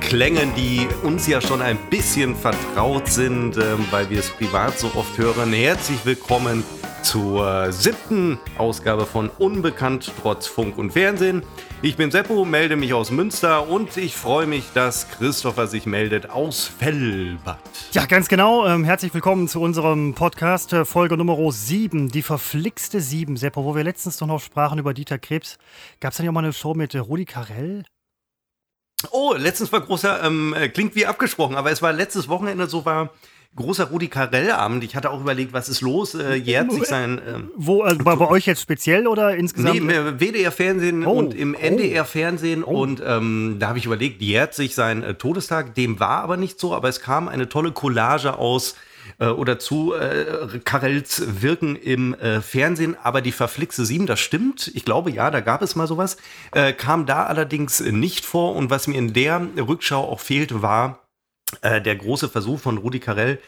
Klängen, die uns ja schon ein bisschen vertraut sind, äh, weil wir es privat so oft hören. Herzlich willkommen zur siebten Ausgabe von Unbekannt trotz Funk und Fernsehen. Ich bin Seppo, melde mich aus Münster und ich freue mich, dass Christopher sich meldet aus Fellbad. Ja, ganz genau. Ähm, herzlich willkommen zu unserem Podcast, äh, Folge Nummer 7, die verflixte 7, Seppo, wo wir letztens noch sprachen über Dieter Krebs. Gab es da nicht auch mal eine Show mit äh, Rudi Carell? Oh, letztens war großer, ähm, äh, klingt wie abgesprochen, aber es war letztes Wochenende, so war großer Rudi Carell-Abend. Ich hatte auch überlegt, was ist los? Äh, jährt sich sein. Ähm, Wo, also bei, bei, euch jetzt speziell oder insgesamt? Nee, im WDR-Fernsehen oh, und im NDR-Fernsehen. Oh. Und ähm, da habe ich überlegt, jährt sich sein äh, Todestag. Dem war aber nicht so, aber es kam eine tolle Collage aus äh, oder zu äh, Karels Wirken im äh, Fernsehen, aber die verflixte 7, das stimmt. Ich glaube, ja, da gab es mal sowas. Äh, kam da allerdings nicht vor und was mir in der Rückschau auch fehlt, war äh, der große Versuch von Rudi Carell,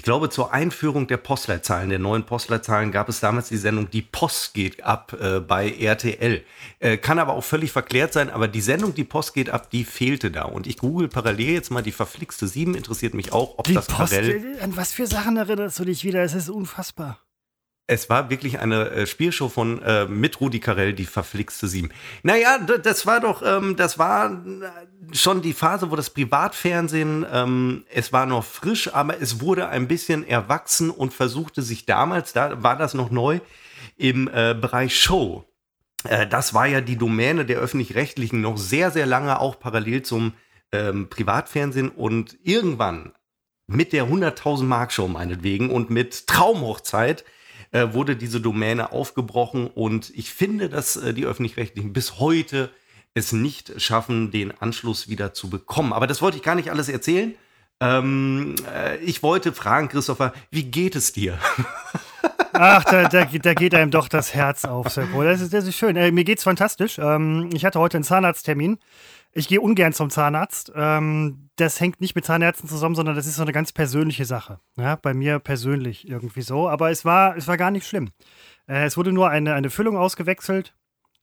ich glaube, zur Einführung der Postleitzahlen, der neuen Postleitzahlen, gab es damals die Sendung Die Post geht ab äh, bei RTL. Äh, kann aber auch völlig verklärt sein, aber die Sendung Die Post geht ab, die fehlte da. Und ich google parallel jetzt mal die verflixte 7, interessiert mich auch, ob die das Post, Carell. An was für Sachen erinnerst du dich wieder? Es ist unfassbar. Es war wirklich eine äh, Spielshow von äh, mit Rudi Carell, die verflixte Sieben. Naja, das war doch, ähm, das war äh, schon die Phase, wo das Privatfernsehen, ähm, es war noch frisch, aber es wurde ein bisschen erwachsen und versuchte sich damals, da war das noch neu, im äh, Bereich Show. Äh, das war ja die Domäne der öffentlich-rechtlichen noch sehr, sehr lange, auch parallel zum ähm, Privatfernsehen und irgendwann mit der 100.000 Mark Show meinetwegen und mit Traumhochzeit äh, wurde diese Domäne aufgebrochen und ich finde, dass äh, die öffentlich-rechtlichen bis heute es nicht schaffen, den Anschluss wieder zu bekommen. Aber das wollte ich gar nicht alles erzählen. Ähm, äh, ich wollte fragen, Christopher, wie geht es dir? Ach, da, da, da, geht einem doch das Herz auf, Seppo. Das ist, das ist schön. Mir geht's fantastisch. Ähm, ich hatte heute einen Zahnarzttermin. Ich gehe ungern zum Zahnarzt. Ähm, das hängt nicht mit Zahnärzten zusammen, sondern das ist so eine ganz persönliche Sache. Ja, bei mir persönlich irgendwie so. Aber es war, es war gar nicht schlimm. Äh, es wurde nur eine, eine Füllung ausgewechselt.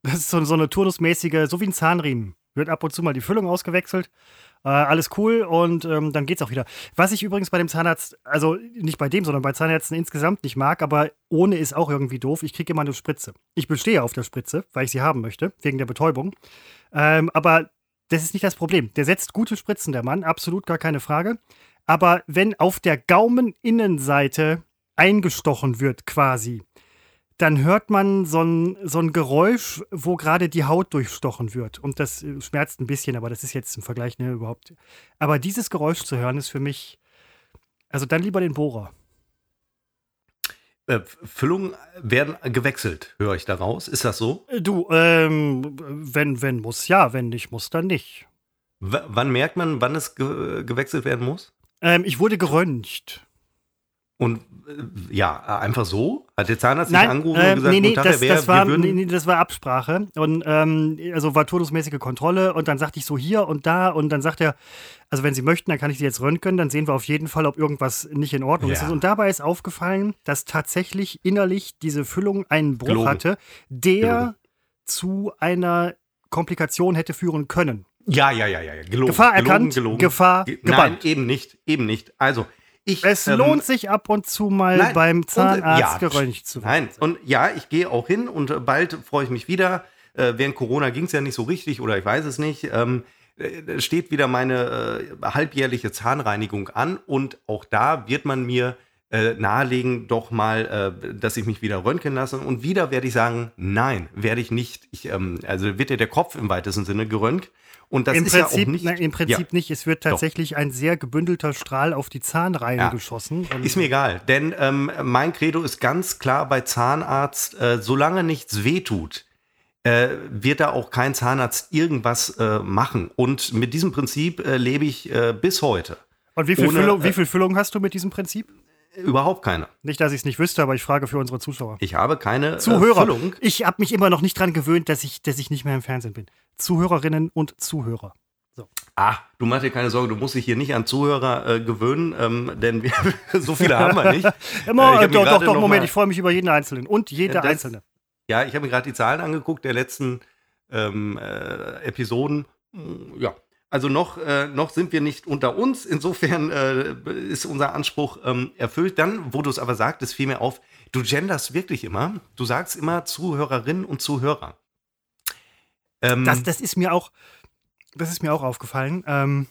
Das ist so, so eine turnusmäßige, so wie ein Zahnriemen. Wird ab und zu mal die Füllung ausgewechselt. Äh, alles cool und ähm, dann geht's auch wieder. Was ich übrigens bei dem Zahnarzt, also nicht bei dem, sondern bei Zahnärzten insgesamt nicht mag, aber ohne ist auch irgendwie doof. Ich kriege immer eine Spritze. Ich bestehe auf der Spritze, weil ich sie haben möchte, wegen der Betäubung. Ähm, aber das ist nicht das Problem. Der setzt gute Spritzen, der Mann, absolut gar keine Frage. Aber wenn auf der Gaumeninnenseite eingestochen wird, quasi, dann hört man so ein, so ein Geräusch, wo gerade die Haut durchstochen wird. Und das äh, schmerzt ein bisschen, aber das ist jetzt im Vergleich ne, überhaupt. Aber dieses Geräusch zu hören, ist für mich. Also dann lieber den Bohrer. Äh, Füllungen werden gewechselt, höre ich daraus. Ist das so? Äh, du, ähm, wenn, wenn muss, ja, wenn nicht muss, dann nicht. W wann merkt man, wann es ge gewechselt werden muss? Ähm, ich wurde geröntgt. Und äh, ja, einfach so? Hat der Zahnarzt Nein, angerufen äh, und gesagt, nee, nee, das, wär, das, war, nee, nee, das war Absprache. Und ähm, also war todesmäßige Kontrolle und dann sagte ich so hier und da und dann sagt er, also wenn Sie möchten, dann kann ich Sie jetzt röntgen, dann sehen wir auf jeden Fall, ob irgendwas nicht in Ordnung ja. ist. Und dabei ist aufgefallen, dass tatsächlich innerlich diese Füllung einen Bruch Gelogen. hatte, der Gelogen. zu einer Komplikation hätte führen können. Ja, ja, ja, ja. Gelogen. Gefahr erkannt, gelogen, Gefahr Ge gebannt. Nein, eben nicht, eben nicht. Also, ich, es ähm, lohnt sich ab und zu mal nein, beim Zahnarzt und, ja, geröntgt zu werden. Nein, und ja, ich gehe auch hin und bald freue ich mich wieder. Äh, während Corona ging es ja nicht so richtig oder ich weiß es nicht. Ähm, äh, steht wieder meine äh, halbjährliche Zahnreinigung an und auch da wird man mir äh, nahelegen, doch mal, äh, dass ich mich wieder röntgen lasse. Und wieder werde ich sagen, nein, werde ich nicht. Ich, ähm, also wird ja der Kopf im weitesten Sinne geröntgt. Und das Im ist Prinzip, ja auch nicht. Nein, Im Prinzip ja. nicht. Es wird tatsächlich Doch. ein sehr gebündelter Strahl auf die Zahnreihe ja. geschossen. ist mir egal, denn ähm, mein Credo ist ganz klar bei Zahnarzt, äh, solange nichts wehtut, äh, wird da auch kein Zahnarzt irgendwas äh, machen. Und mit diesem Prinzip äh, lebe ich äh, bis heute. Und wie viel, Ohne, Füllung, wie viel Füllung hast du mit diesem Prinzip? Überhaupt keine. Nicht, dass ich es nicht wüsste, aber ich frage für unsere Zuschauer. Ich habe keine äh, Zuhörer. Füllung. Ich habe mich immer noch nicht dran gewöhnt, dass ich, dass ich nicht mehr im Fernsehen bin. Zuhörerinnen und Zuhörer. So. Ah, du machst dir keine Sorge, du musst dich hier nicht an Zuhörer äh, gewöhnen, ähm, denn wir, so viele haben wir nicht. Immer, äh, doch, doch, doch, Moment, ich freue mich über jeden Einzelnen und jede das, Einzelne. Ja, ich habe mir gerade die Zahlen angeguckt der letzten ähm, äh, Episoden. Ja, Also noch, äh, noch sind wir nicht unter uns. Insofern äh, ist unser Anspruch ähm, erfüllt. Dann, wo du es aber sagtest, fiel mir auf, du genders wirklich immer. Du sagst immer Zuhörerinnen und Zuhörer. Ähm, das, das ist mir auch, das ist mir auch aufgefallen. Ähm,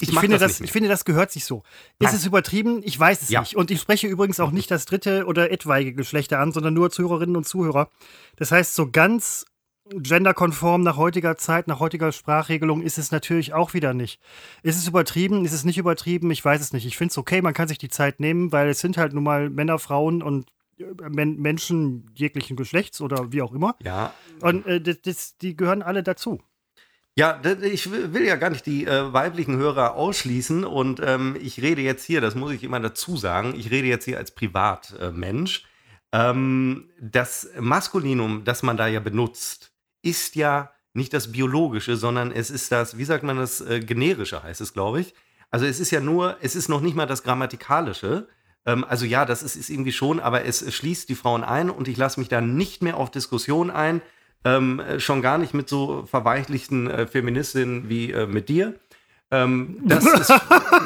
ich, ich finde, das, das ich finde, das gehört sich so. Nein. Ist es übertrieben? Ich weiß es ja. nicht. Und ich spreche übrigens auch nicht das dritte oder etwaige Geschlechter an, sondern nur Zuhörerinnen und Zuhörer. Das heißt, so ganz genderkonform nach heutiger Zeit, nach heutiger Sprachregelung ist es natürlich auch wieder nicht. Ist es übertrieben? Ist es nicht übertrieben? Ich weiß es nicht. Ich finde es okay, man kann sich die Zeit nehmen, weil es sind halt nun mal Männer, Frauen und äh, Men Menschen jeglichen Geschlechts oder wie auch immer. Ja. Und äh, das, das, die gehören alle dazu. Ja, ich will ja gar nicht die äh, weiblichen Hörer ausschließen und ähm, ich rede jetzt hier, das muss ich immer dazu sagen, ich rede jetzt hier als Privatmensch. Äh, ähm, das Maskulinum, das man da ja benutzt, ist ja nicht das biologische, sondern es ist das, wie sagt man das, äh, generische heißt es, glaube ich. Also es ist ja nur, es ist noch nicht mal das grammatikalische. Ähm, also ja, das ist, ist irgendwie schon, aber es schließt die Frauen ein und ich lasse mich da nicht mehr auf Diskussionen ein ähm, äh, schon gar nicht mit so verweichlichten äh, Feministinnen wie äh, mit dir. Ähm, das ist,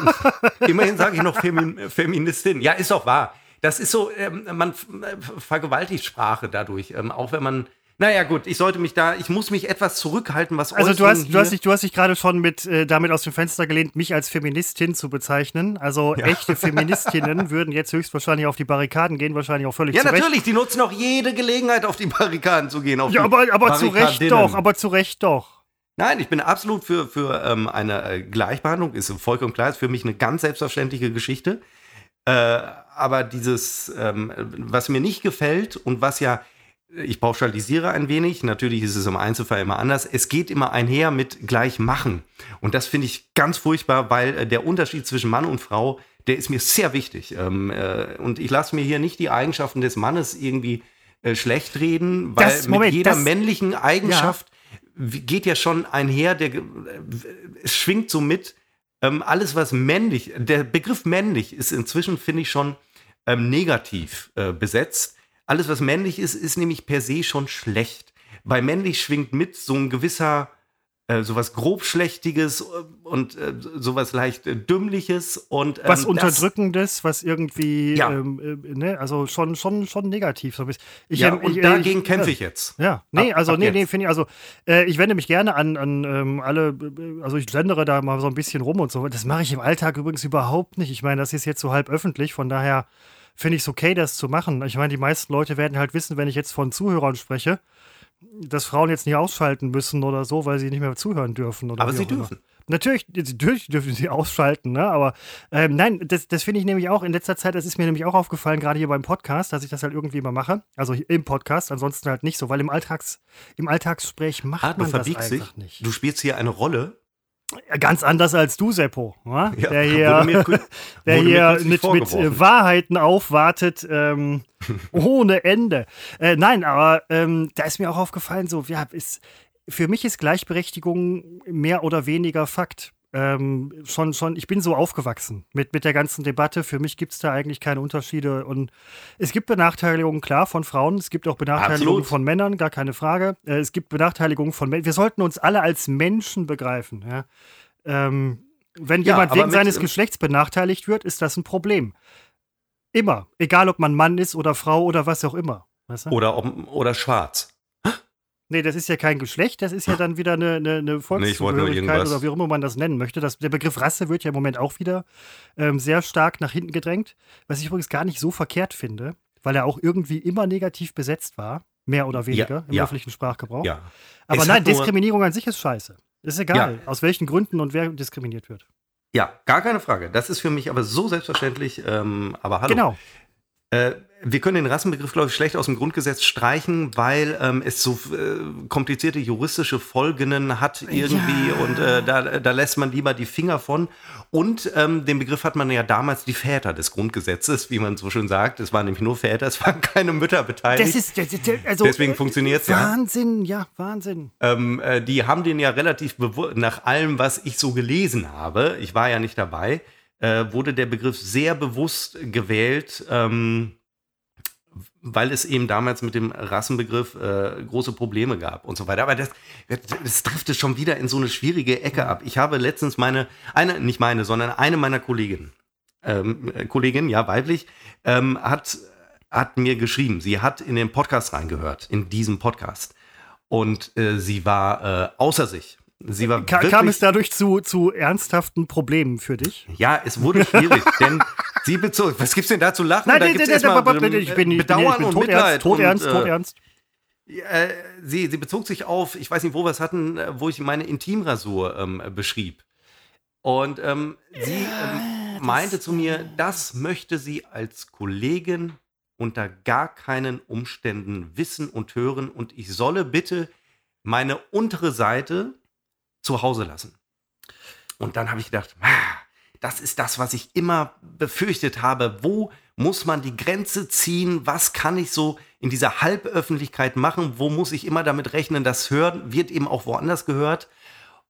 immerhin sage ich noch Femin, Feministin. Ja, ist auch wahr. Das ist so, ähm, man äh, vergewaltigt Sprache dadurch, ähm, auch wenn man naja, gut, ich sollte mich da, ich muss mich etwas zurückhalten, was Also du hast, du hast dich, du hast dich gerade schon mit äh, damit aus dem Fenster gelehnt, mich als Feministin zu bezeichnen. Also ja. echte Feministinnen würden jetzt höchstwahrscheinlich auf die Barrikaden gehen, wahrscheinlich auch völlig Ja, natürlich, die nutzen auch jede Gelegenheit, auf die Barrikaden zu gehen. ja, aber, aber zu Recht doch, aber zu Recht doch. Nein, ich bin absolut für, für ähm, eine äh, Gleichbehandlung, ist vollkommen klar, ist für mich eine ganz selbstverständliche Geschichte. Äh, aber dieses, ähm, was mir nicht gefällt und was ja ich pauschalisiere ein wenig, natürlich ist es im Einzelfall immer anders. Es geht immer einher mit gleich machen. Und das finde ich ganz furchtbar, weil äh, der Unterschied zwischen Mann und Frau, der ist mir sehr wichtig. Ähm, äh, und ich lasse mir hier nicht die Eigenschaften des Mannes irgendwie äh, schlecht reden, weil das, Moment, mit jeder das, männlichen Eigenschaft ja. geht ja schon einher, der, es schwingt so mit, ähm, alles was männlich, der Begriff männlich ist inzwischen, finde ich, schon ähm, negativ besetzt alles, was männlich ist, ist nämlich per se schon schlecht. Bei männlich schwingt mit so ein gewisser, äh, sowas grobschlächtiges und äh, sowas leicht äh, dümmliches und ähm, was unterdrückendes, was irgendwie, ja. ähm, äh, ne, also schon, schon, schon negativ so ein bisschen. Ich, ja, und ich, dagegen kämpfe ich jetzt. Ja, nee, ab, also ab nee, nee, finde ich, also äh, ich wende mich gerne an, an ähm, alle, also ich gendere da mal so ein bisschen rum und so. Das mache ich im Alltag übrigens überhaupt nicht. Ich meine, das ist jetzt so halb öffentlich, von daher finde ich es okay, das zu machen. Ich meine, die meisten Leute werden halt wissen, wenn ich jetzt von Zuhörern spreche, dass Frauen jetzt nicht ausschalten müssen oder so, weil sie nicht mehr zuhören dürfen. Aber sie dürfen. Natürlich, natürlich dürfen sie ausschalten, ne? aber ähm, nein, das, das finde ich nämlich auch in letzter Zeit, das ist mir nämlich auch aufgefallen, gerade hier beim Podcast, dass ich das halt irgendwie immer mache. Also im Podcast, ansonsten halt nicht so, weil im, Alltags, im Alltagsgespräch macht ah, man das einfach sich. nicht. Du spielst hier eine Rolle, Ganz anders als du, Seppo, ja, der hier, mir, der hier mit, mit äh, Wahrheiten aufwartet, ähm, ohne Ende. Äh, nein, aber ähm, da ist mir auch aufgefallen, so, ja, ist, für mich ist Gleichberechtigung mehr oder weniger Fakt ähm, schon, schon, ich bin so aufgewachsen mit, mit der ganzen Debatte. Für mich gibt es da eigentlich keine Unterschiede. Und es gibt Benachteiligungen, klar, von Frauen. Es gibt auch Benachteiligungen Absolut. von Männern, gar keine Frage. Äh, es gibt Benachteiligungen von Männern. Wir sollten uns alle als Menschen begreifen. Ja? Ähm, wenn ja, jemand wegen seines Geschlechts benachteiligt wird, ist das ein Problem. Immer. Egal, ob man Mann ist oder Frau oder was auch immer. Weißt du? oder, ob, oder schwarz. Nee, das ist ja kein Geschlecht, das ist ja dann wieder eine, eine, eine Volkszugehörigkeit nee, oder wie auch immer man das nennen möchte. Das, der Begriff Rasse wird ja im Moment auch wieder ähm, sehr stark nach hinten gedrängt, was ich übrigens gar nicht so verkehrt finde, weil er auch irgendwie immer negativ besetzt war, mehr oder weniger ja, im ja. öffentlichen Sprachgebrauch. Ja. Aber es nein, Diskriminierung an sich ist scheiße. Ist egal, aus welchen Gründen und wer diskriminiert wird. Ja, gar keine Frage. Das ist für mich aber so selbstverständlich. Ähm, aber hallo. Genau. Äh, wir können den Rassenbegriff, glaube ich, schlecht aus dem Grundgesetz streichen, weil ähm, es so äh, komplizierte juristische Folgen hat irgendwie ja. und äh, da, da lässt man lieber die Finger von. Und ähm, den Begriff hat man ja damals die Väter des Grundgesetzes, wie man so schön sagt. Es waren nämlich nur Väter, es waren keine Mütter beteiligt. Das ist, das, das, also, Deswegen funktioniert es ja. Wahnsinn, ja, Wahnsinn. Ähm, äh, die haben den ja relativ nach allem, was ich so gelesen habe, ich war ja nicht dabei, äh, wurde der Begriff sehr bewusst gewählt. Ähm, weil es eben damals mit dem Rassenbegriff äh, große Probleme gab und so weiter. Aber das, das trifft es schon wieder in so eine schwierige Ecke ab. Ich habe letztens meine, eine, nicht meine, sondern eine meiner Kolleginnen, ähm, Kollegin, ja, weiblich, ähm, hat, hat mir geschrieben, sie hat in den Podcast reingehört, in diesem Podcast. Und äh, sie war äh, außer sich. Sie war Ka kam es dadurch zu, zu ernsthaften Problemen für dich? Ja, es wurde schwierig, denn sie bezog. Was gibt's denn da zu lachen? Nein, da gibt's erstmal ich bin, ich bin, ich bin tot ernst, tot ernst, tot ernst. Äh, sie, sie bezog sich auf, ich weiß nicht, wo wir es hatten, äh, wo ich meine Intimrasur ähm, beschrieb. Und ähm, sie ähm, meinte zu mir, das möchte sie als Kollegin unter gar keinen Umständen wissen und hören und ich solle bitte meine untere Seite zu Hause lassen. Und dann habe ich gedacht, das ist das, was ich immer befürchtet habe. Wo muss man die Grenze ziehen? Was kann ich so in dieser Halböffentlichkeit machen? Wo muss ich immer damit rechnen, das Hören wird eben auch woanders gehört?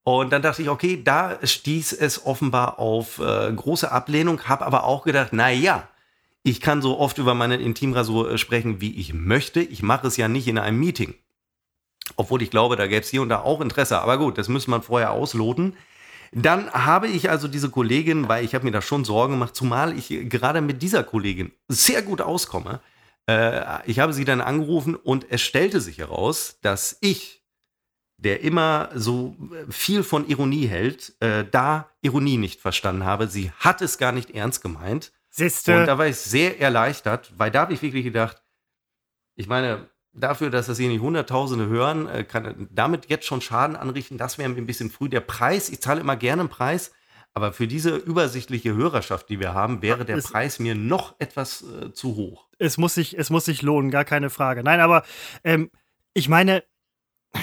Und dann dachte ich, okay, da stieß es offenbar auf äh, große Ablehnung, habe aber auch gedacht, na ja, ich kann so oft über meine Intimrasur äh, sprechen, wie ich möchte. Ich mache es ja nicht in einem Meeting. Obwohl ich glaube, da gäbe es hier und da auch Interesse. Aber gut, das müsste man vorher ausloten. Dann habe ich also diese Kollegin, weil ich habe mir da schon Sorgen gemacht, zumal ich gerade mit dieser Kollegin sehr gut auskomme. Äh, ich habe sie dann angerufen und es stellte sich heraus, dass ich, der immer so viel von Ironie hält, äh, da Ironie nicht verstanden habe. Sie hat es gar nicht ernst gemeint. Siehste. Und da war ich sehr erleichtert, weil da habe ich wirklich gedacht, ich meine, dafür, dass das hier nicht Hunderttausende hören, äh, kann damit jetzt schon Schaden anrichten. Das wäre ein bisschen früh. Der Preis, ich zahle immer gerne einen Preis, aber für diese übersichtliche Hörerschaft, die wir haben, wäre der es, Preis mir noch etwas äh, zu hoch. Es muss, sich, es muss sich lohnen, gar keine Frage. Nein, aber ähm, ich meine,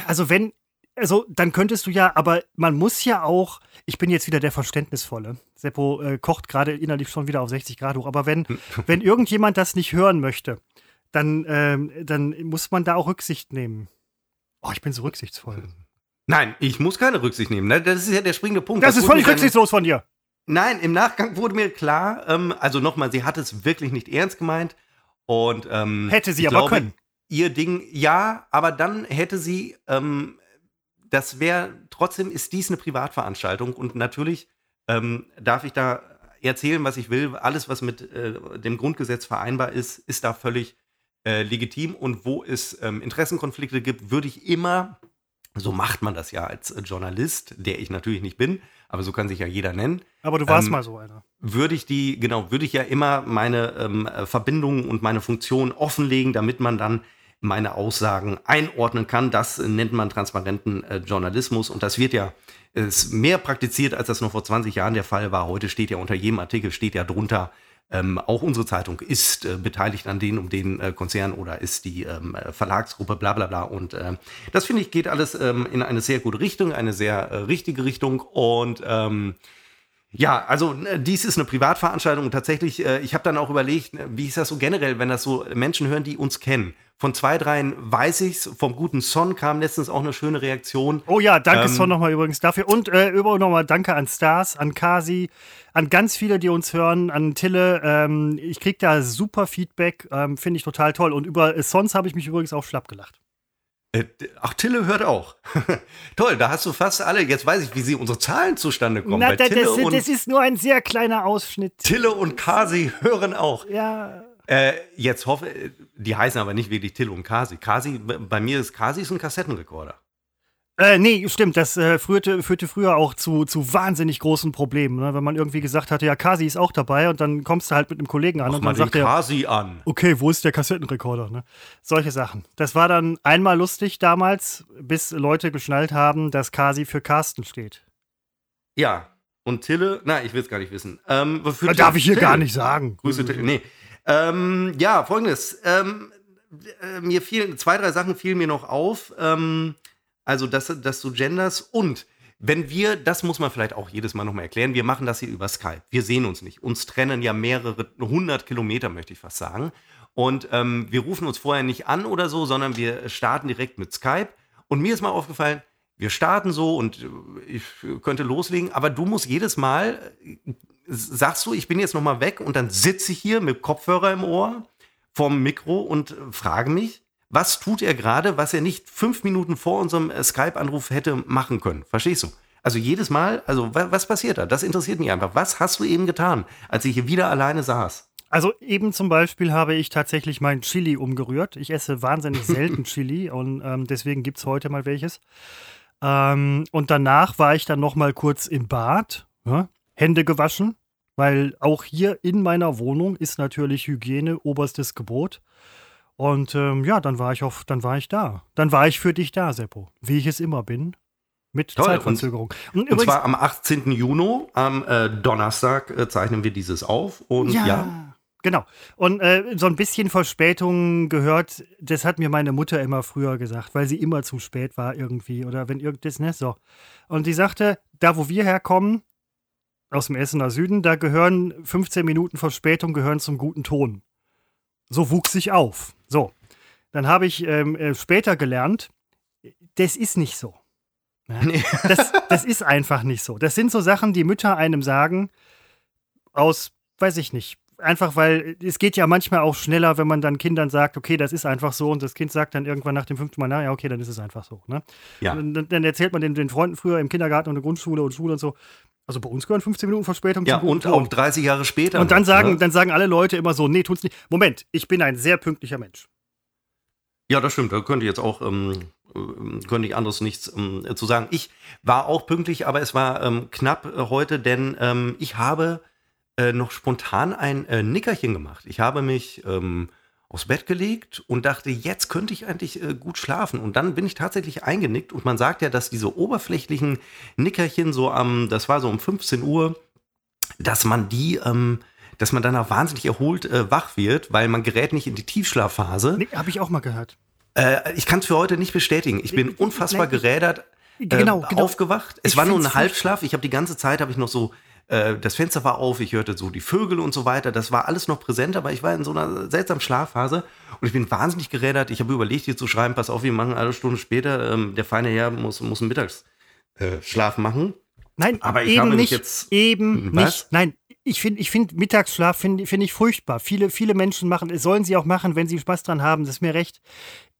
also wenn, also dann könntest du ja, aber man muss ja auch, ich bin jetzt wieder der Verständnisvolle. Seppo äh, kocht gerade innerlich schon wieder auf 60 Grad hoch, aber wenn, wenn irgendjemand das nicht hören möchte, dann, ähm, dann muss man da auch Rücksicht nehmen. Oh, ich bin so rücksichtsvoll. Nein, ich muss keine Rücksicht nehmen. Ne? Das ist ja der springende Punkt. Das, das ist völlig rücksichtslos von dir. Nein, im Nachgang wurde mir klar, ähm, also nochmal, sie hat es wirklich nicht ernst gemeint. Und ähm, hätte sie aber glaube, können. Ihr Ding, ja, aber dann hätte sie, ähm, das wäre, trotzdem ist dies eine Privatveranstaltung und natürlich ähm, darf ich da erzählen, was ich will. Alles, was mit äh, dem Grundgesetz vereinbar ist, ist da völlig äh, legitim und wo es ähm, Interessenkonflikte gibt, würde ich immer, so macht man das ja als Journalist, der ich natürlich nicht bin, aber so kann sich ja jeder nennen. Aber du warst ähm, mal so einer. Würde ich die, genau, würde ich ja immer meine ähm, Verbindungen und meine Funktion offenlegen, damit man dann meine Aussagen einordnen kann. Das nennt man transparenten äh, Journalismus und das wird ja ist mehr praktiziert, als das noch vor 20 Jahren der Fall war. Heute steht ja unter jedem Artikel steht ja drunter, ähm, auch unsere Zeitung ist äh, beteiligt an den um den äh, Konzern oder ist die ähm, Verlagsgruppe, bla bla bla. Und äh, das finde ich geht alles ähm, in eine sehr gute Richtung, eine sehr äh, richtige Richtung. Und ähm, ja, also äh, dies ist eine Privatveranstaltung und tatsächlich, äh, ich habe dann auch überlegt, wie ist das so generell, wenn das so Menschen hören, die uns kennen. Von zwei, dreien weiß ich's. Vom guten Son kam letztens auch eine schöne Reaktion. Oh ja, danke ähm, Son nochmal übrigens dafür. Und äh, übrigens nochmal danke an Stars, an Kasi, an ganz viele, die uns hören, an Tille. Ähm, ich kriege da super Feedback, ähm, finde ich total toll. Und über Sons habe ich mich übrigens auch schlapp gelacht. Äh, ach, Tille hört auch. Toll, da hast du fast alle. Jetzt weiß ich, wie sie unsere Zahlen zustande kommen. Na, da, das, das, ist nur ein sehr kleiner Ausschnitt. Tille und Kasi hören auch. Ja. Äh, jetzt hoffe, die heißen aber nicht wirklich Till und Kasi. Kasi, bei mir ist Kasi ist ein Kassettenrekorder. Äh, nee, stimmt. Das äh, führte, führte früher auch zu, zu wahnsinnig großen Problemen. Ne? Wenn man irgendwie gesagt hatte, ja, Kasi ist auch dabei und dann kommst du halt mit einem Kollegen an Mach und dann sagt er, Kasi an. okay, wo ist der Kassettenrekorder? Ne? Solche Sachen. Das war dann einmal lustig damals, bis Leute geschnallt haben, dass Kasi für Carsten steht. Ja, und Tille, na, ich will es gar nicht wissen. Ähm, wofür darf ich hier Tille? gar nicht sagen. Grüße Tille. Nee. Ähm, ja, folgendes. Ähm, äh, mir fielen, zwei, drei Sachen fielen mir noch auf. Ähm, also, dass, dass du genders und wenn wir, das muss man vielleicht auch jedes Mal nochmal erklären, wir machen das hier über Skype. Wir sehen uns nicht. Uns trennen ja mehrere hundert Kilometer, möchte ich fast sagen. Und ähm, wir rufen uns vorher nicht an oder so, sondern wir starten direkt mit Skype. Und mir ist mal aufgefallen, wir starten so und äh, ich könnte loslegen, aber du musst jedes Mal sagst du, ich bin jetzt noch mal weg und dann sitze ich hier mit Kopfhörer im Ohr, vorm Mikro und frage mich, was tut er gerade, was er nicht fünf Minuten vor unserem äh, Skype-Anruf hätte machen können? Verstehst du? Also jedes Mal, also was passiert da? Das interessiert mich einfach. Was hast du eben getan, als ich hier wieder alleine saß? Also eben zum Beispiel habe ich tatsächlich mein Chili umgerührt. Ich esse wahnsinnig selten Chili und ähm, deswegen gibt es heute mal welches. Ähm, und danach war ich dann noch mal kurz im Bad, ja, Hände gewaschen, weil auch hier in meiner Wohnung ist natürlich Hygiene oberstes Gebot. Und ähm, ja, dann war ich auf, dann war ich da. Dann war ich für dich da, Seppo, wie ich es immer bin. Mit Toll. Zeitverzögerung. Und, und, und zwar am 18. Juni, am äh, Donnerstag, äh, zeichnen wir dieses auf. Und ja. ja. Genau. Und äh, so ein bisschen Verspätung gehört, das hat mir meine Mutter immer früher gesagt, weil sie immer zu spät war irgendwie oder wenn irgendwas, ne, so. Und die sagte, da wo wir herkommen, aus dem Essener Süden, da gehören 15 Minuten Verspätung gehören zum guten Ton. So wuchs ich auf. So. Dann habe ich ähm, äh, später gelernt, das ist nicht so. Ja? Nee. Das, das ist einfach nicht so. Das sind so Sachen, die Mütter einem sagen, aus, weiß ich nicht, einfach weil es geht ja manchmal auch schneller, wenn man dann Kindern sagt, okay, das ist einfach so und das Kind sagt dann irgendwann nach dem fünften Mal, naja, okay, dann ist es einfach so. Ne? Ja. Dann, dann, erzählt man den, den Freunden früher im Kindergarten und in der Grundschule und Schule und so. Also bei uns gehören 15 Minuten Verspätung Ja, und auch 30 Jahre später. Und dann sagen, ne? dann sagen alle Leute immer so, nee, tun's nicht. Moment, ich bin ein sehr pünktlicher Mensch. Ja, das stimmt. Da könnte ich jetzt auch, ähm, äh, könnte ich anderes nichts ähm, zu sagen. Ich war auch pünktlich, aber es war ähm, knapp äh, heute, denn ähm, ich habe äh, noch spontan ein äh, Nickerchen gemacht. Ich habe mich ähm, aufs Bett gelegt und dachte, jetzt könnte ich eigentlich äh, gut schlafen. Und dann bin ich tatsächlich eingenickt und man sagt ja, dass diese oberflächlichen Nickerchen so am, das war so um 15 Uhr, dass man die, ähm, dass man danach wahnsinnig erholt äh, wach wird, weil man gerät nicht in die Tiefschlafphase. Nee, Habe ich auch mal gehört. Äh, ich kann es für heute nicht bestätigen. Ich bin unfassbar gerädert. Genau, genau. aufgewacht. Es ich war nur ein Halbschlaf. Ich habe die ganze Zeit habe ich noch so äh, das Fenster war auf, ich hörte so die Vögel und so weiter. Das war alles noch präsent, aber ich war in so einer seltsamen Schlafphase und ich bin wahnsinnig gerädert. Ich habe überlegt, hier zu schreiben, pass auf, wir machen eine Stunde später, ähm, der feine Herr muss, muss einen Mittagsschlaf äh, machen. Nein, aber ich eben habe nicht, jetzt, eben was? nicht. Nein, ich finde ich find Mittagsschlaf finde find ich furchtbar. Viele, viele Menschen machen, es sollen sie auch machen, wenn sie Spaß dran haben, das ist mir recht.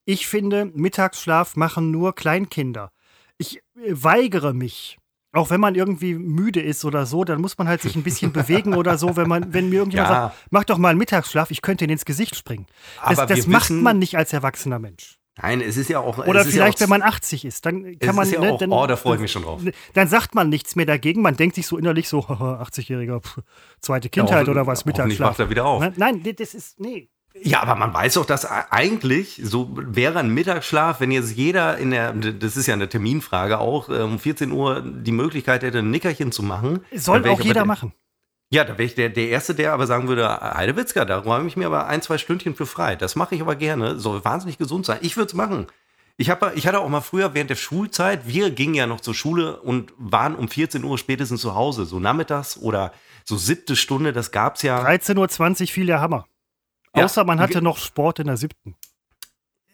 Ich finde, Mittagsschlaf machen nur Kleinkinder. Ich äh, weigere mich, auch wenn man irgendwie müde ist oder so, dann muss man halt sich ein bisschen bewegen oder so, wenn man, wenn mir irgendjemand ja. sagt, mach doch mal einen Mittagsschlaf, ich könnte Ihnen ins Gesicht springen. Das, Aber das macht man nicht als erwachsener Mensch. Nein, es ist ja auch. Oder vielleicht, ja auch, wenn man 80 ist, dann kann man. Ja ne, auch, dann, oh, da freue ich mich schon drauf. Dann sagt man nichts mehr dagegen. Man denkt sich so innerlich so, 80-jähriger zweite Kindheit ja, oder was, Mittagsschlaf. macht er wieder auf. Ne, nein, das ist, nee, ja, aber man weiß doch, dass eigentlich so wäre ein Mittagsschlaf, wenn jetzt jeder in der, das ist ja eine Terminfrage auch, äh, um 14 Uhr die Möglichkeit hätte, ein Nickerchen zu machen. Soll auch jeder der, machen. Ja, da wäre ich der, der Erste, der aber sagen würde, Heidewitzka, da räume ich mir aber ein, zwei Stündchen für frei. Das mache ich aber gerne. Soll wahnsinnig gesund sein. Ich würde es machen. Ich, hab, ich hatte auch mal früher während der Schulzeit, wir gingen ja noch zur Schule und waren um 14 Uhr spätestens zu Hause, so nachmittags oder so siebte Stunde, das gab es ja. 13.20 Uhr fiel der Hammer. Außer man hatte noch Sport in der siebten.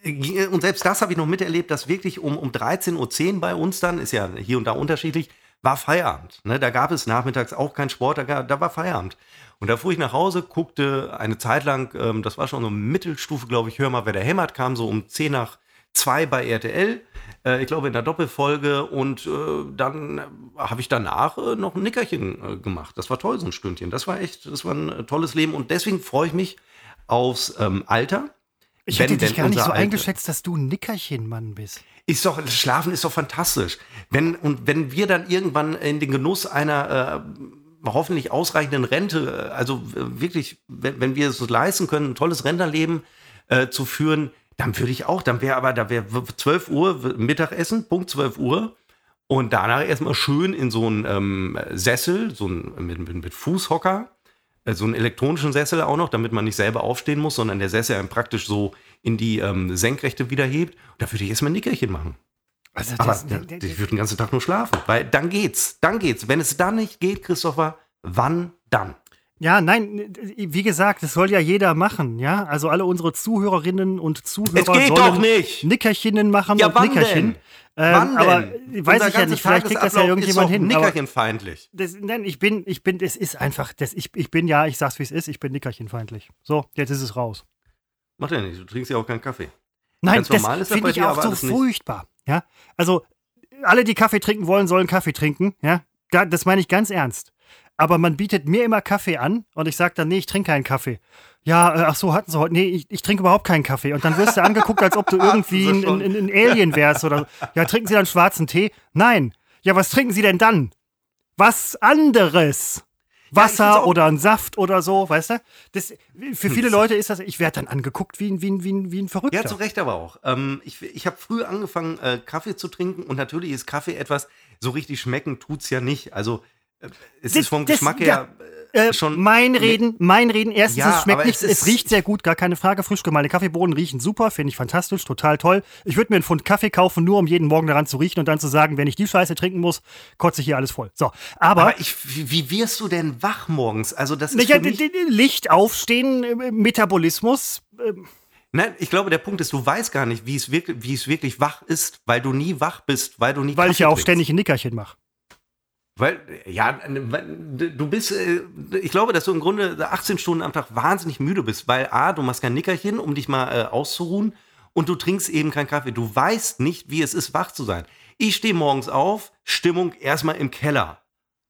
Und selbst das habe ich noch miterlebt, dass wirklich um, um 13.10 Uhr bei uns dann, ist ja hier und da unterschiedlich, war Feierabend. Ne, da gab es nachmittags auch keinen Sport, da, gab, da war Feierabend. Und da fuhr ich nach Hause, guckte eine Zeit lang, ähm, das war schon so Mittelstufe, glaube ich, hör mal, wer der hämmert, kam so um 10 nach 2 bei RTL. Äh, ich glaube in der Doppelfolge. Und äh, dann habe ich danach äh, noch ein Nickerchen äh, gemacht. Das war toll, so ein Stündchen. Das war echt, das war ein äh, tolles Leben. Und deswegen freue ich mich, aufs ähm, Alter. Ich hätte wenn, dich gar nicht so Alter, eingeschätzt, dass du ein Nickerchenmann bist. Ist doch, Schlafen ist doch fantastisch. Wenn, und wenn wir dann irgendwann in den Genuss einer äh, hoffentlich ausreichenden Rente, also wirklich, wenn, wenn wir es leisten können, ein tolles Rentnerleben äh, zu führen, dann würde ich auch, dann wäre aber, da wäre 12 Uhr Mittagessen, Punkt 12 Uhr. Und danach erstmal schön in so einen ähm, Sessel, so ein, mit, mit, mit Fußhocker äh, so einen elektronischen Sessel auch noch, damit man nicht selber aufstehen muss, sondern der Sessel einem praktisch so in die ähm, Senkrechte wieder hebt. Und da würde ich erstmal ein Nickerchen machen. Also das, Aber der, ich würde den ganzen Tag nur schlafen, weil dann geht's, dann geht's. Wenn es dann nicht geht, Christopher, wann dann? Ja, nein, wie gesagt, das soll ja jeder machen, ja? Also alle unsere Zuhörerinnen und Zuhörer es geht doch nicht. Nickerchenen machen ja, und wann Nickerchen. Ähm, wann denn? Aber weiß ich ja nicht, vielleicht kriegt das ja irgendjemand hin. Nickerchenfeindlich. Das, nein, ich bin, ich bin, es ist einfach, das, ich, ich bin ja, ich sag's wie es ist, ich bin Nickerchenfeindlich. So, jetzt ist es raus. Macht ja nicht, du trinkst ja auch keinen Kaffee. Nein, Ganz das finde ich auch so furchtbar. Ja, also alle, die Kaffee trinken wollen, sollen Kaffee trinken. Ja, das meine ich ganz ernst. Aber man bietet mir immer Kaffee an und ich sage dann, nee, ich trinke keinen Kaffee. Ja, äh, ach so, hatten sie heute. Nee, ich, ich trinke überhaupt keinen Kaffee. Und dann wirst du angeguckt, als ob du irgendwie ein, ein, ein Alien wärst oder so. Ja, trinken Sie dann schwarzen Tee? Nein. Ja, was trinken Sie denn dann? Was anderes. Wasser auch- oder ein Saft oder so, weißt du? Das, für viele Leute ist das, ich werde dann angeguckt wie ein, wie ein, wie ein, wie ein Verrückter. Ja, zu Recht aber auch. Ähm, ich ich habe früh angefangen, äh, Kaffee zu trinken und natürlich ist Kaffee etwas, so richtig schmecken tut's ja nicht. Also es Das- ist vom das- Geschmack ja, her äh, Äh, schon. mein Reden, mein Reden. Erstens, Ja, es schmeckt aber nicht, es es, riecht sehr gut, gar keine Frage. Frisch gemahlene Kaffeebohnen riechen super, finde ich fantastisch, total toll. Ich würde mir einen Pfund Kaffee kaufen, nur um jeden Morgen daran zu riechen und dann zu sagen, wenn ich die Scheiße trinken muss, kotze ich hier alles voll. So, aber, Aber ich, wie, wirst du denn wach morgens? Also das ist d- Licht aufstehen, äh, Metabolismus. äh, Nein, ich glaube, der Punkt ist, du weißt gar nicht, wie es wirklich, wie es wirklich wach ist, weil du nie wach bist, weil du nie Weil ich Kaffee ja auch trinkst. ständig ein Nickerchen mache. Weil, ja, du bist, äh, ich glaube, dass du im Grunde 18 Stunden am Tag wahnsinnig müde bist, weil A, du machst kein Nickerchen, um dich mal äh, auszuruhen und du trinkst eben keinen Kaffee. Du weißt nicht, wie es ist, wach zu sein. Ich stehe morgens auf, Stimmung erstmal im Keller.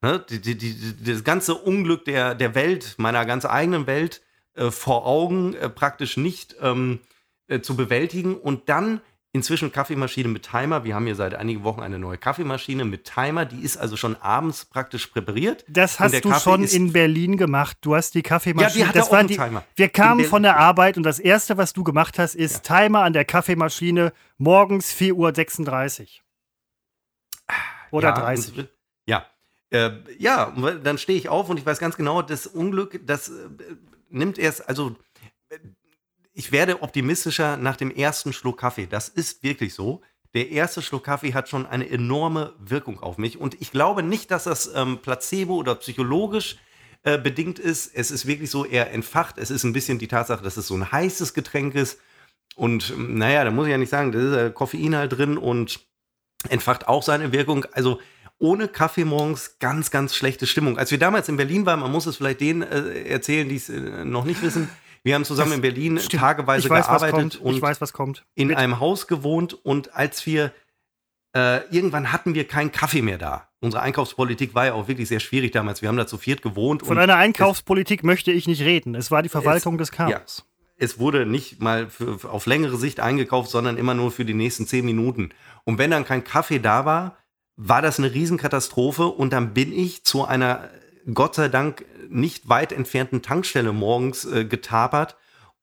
Ne? Die, die, die, das ganze Unglück der, der Welt, meiner ganz eigenen Welt, äh, vor Augen äh, praktisch nicht ähm, äh, zu bewältigen und dann inzwischen Kaffeemaschine mit Timer. Wir haben hier seit einigen Wochen eine neue Kaffeemaschine mit Timer, die ist also schon abends praktisch präpariert. Das hast du Kaffee schon in Berlin gemacht. Du hast die Kaffeemaschine. Ja, die das einen die, Timer. Wir kamen von der Arbeit und das erste, was du gemacht hast, ist Timer an der Kaffeemaschine morgens 4.36 Uhr. Oder ja, 30. und- Ja. Äh, ja, dann stehe ich auf und ich weiß ganz genau, das Unglück, das äh, nimmt erst, also äh, ich werde optimistischer nach dem ersten Schluck Kaffee. Das ist wirklich so. Der erste Schluck Kaffee hat schon eine enorme Wirkung auf mich. Und ich glaube nicht, dass das ähm, placebo oder psychologisch äh, bedingt ist. Es ist wirklich so eher entfacht. Es ist ein bisschen die Tatsache, dass es so ein heißes Getränk ist. Und ähm, naja, da muss ich ja nicht sagen, da ist äh, Koffein halt drin und entfacht auch seine Wirkung. Also ohne Kaffee morgens ganz, ganz schlechte Stimmung. Als wir damals in Berlin waren, man muss es vielleicht denen äh, erzählen, die es äh, noch nicht wissen. Wir haben zusammen in Berlin Stimmt. tageweise weiß, gearbeitet und weiß, in Bitte. einem Haus gewohnt und als wir äh, irgendwann hatten wir keinen Kaffee mehr da. Unsere Einkaufspolitik war ja auch wirklich sehr schwierig damals. Wir haben da zu viert gewohnt. Von und einer Einkaufspolitik möchte ich nicht reden. Es war die Verwaltung des Chaos. ja. es wurde nicht mal für auf längere Sicht eingekauft, sondern immer nur für die nächsten zehn Minuten. Und wenn dann kein Kaffee da war, war das eine Riesenkatastrophe und dann bin ich zu einer Gott sei Dank nicht weit entfernten Tankstelle morgens äh, getapert,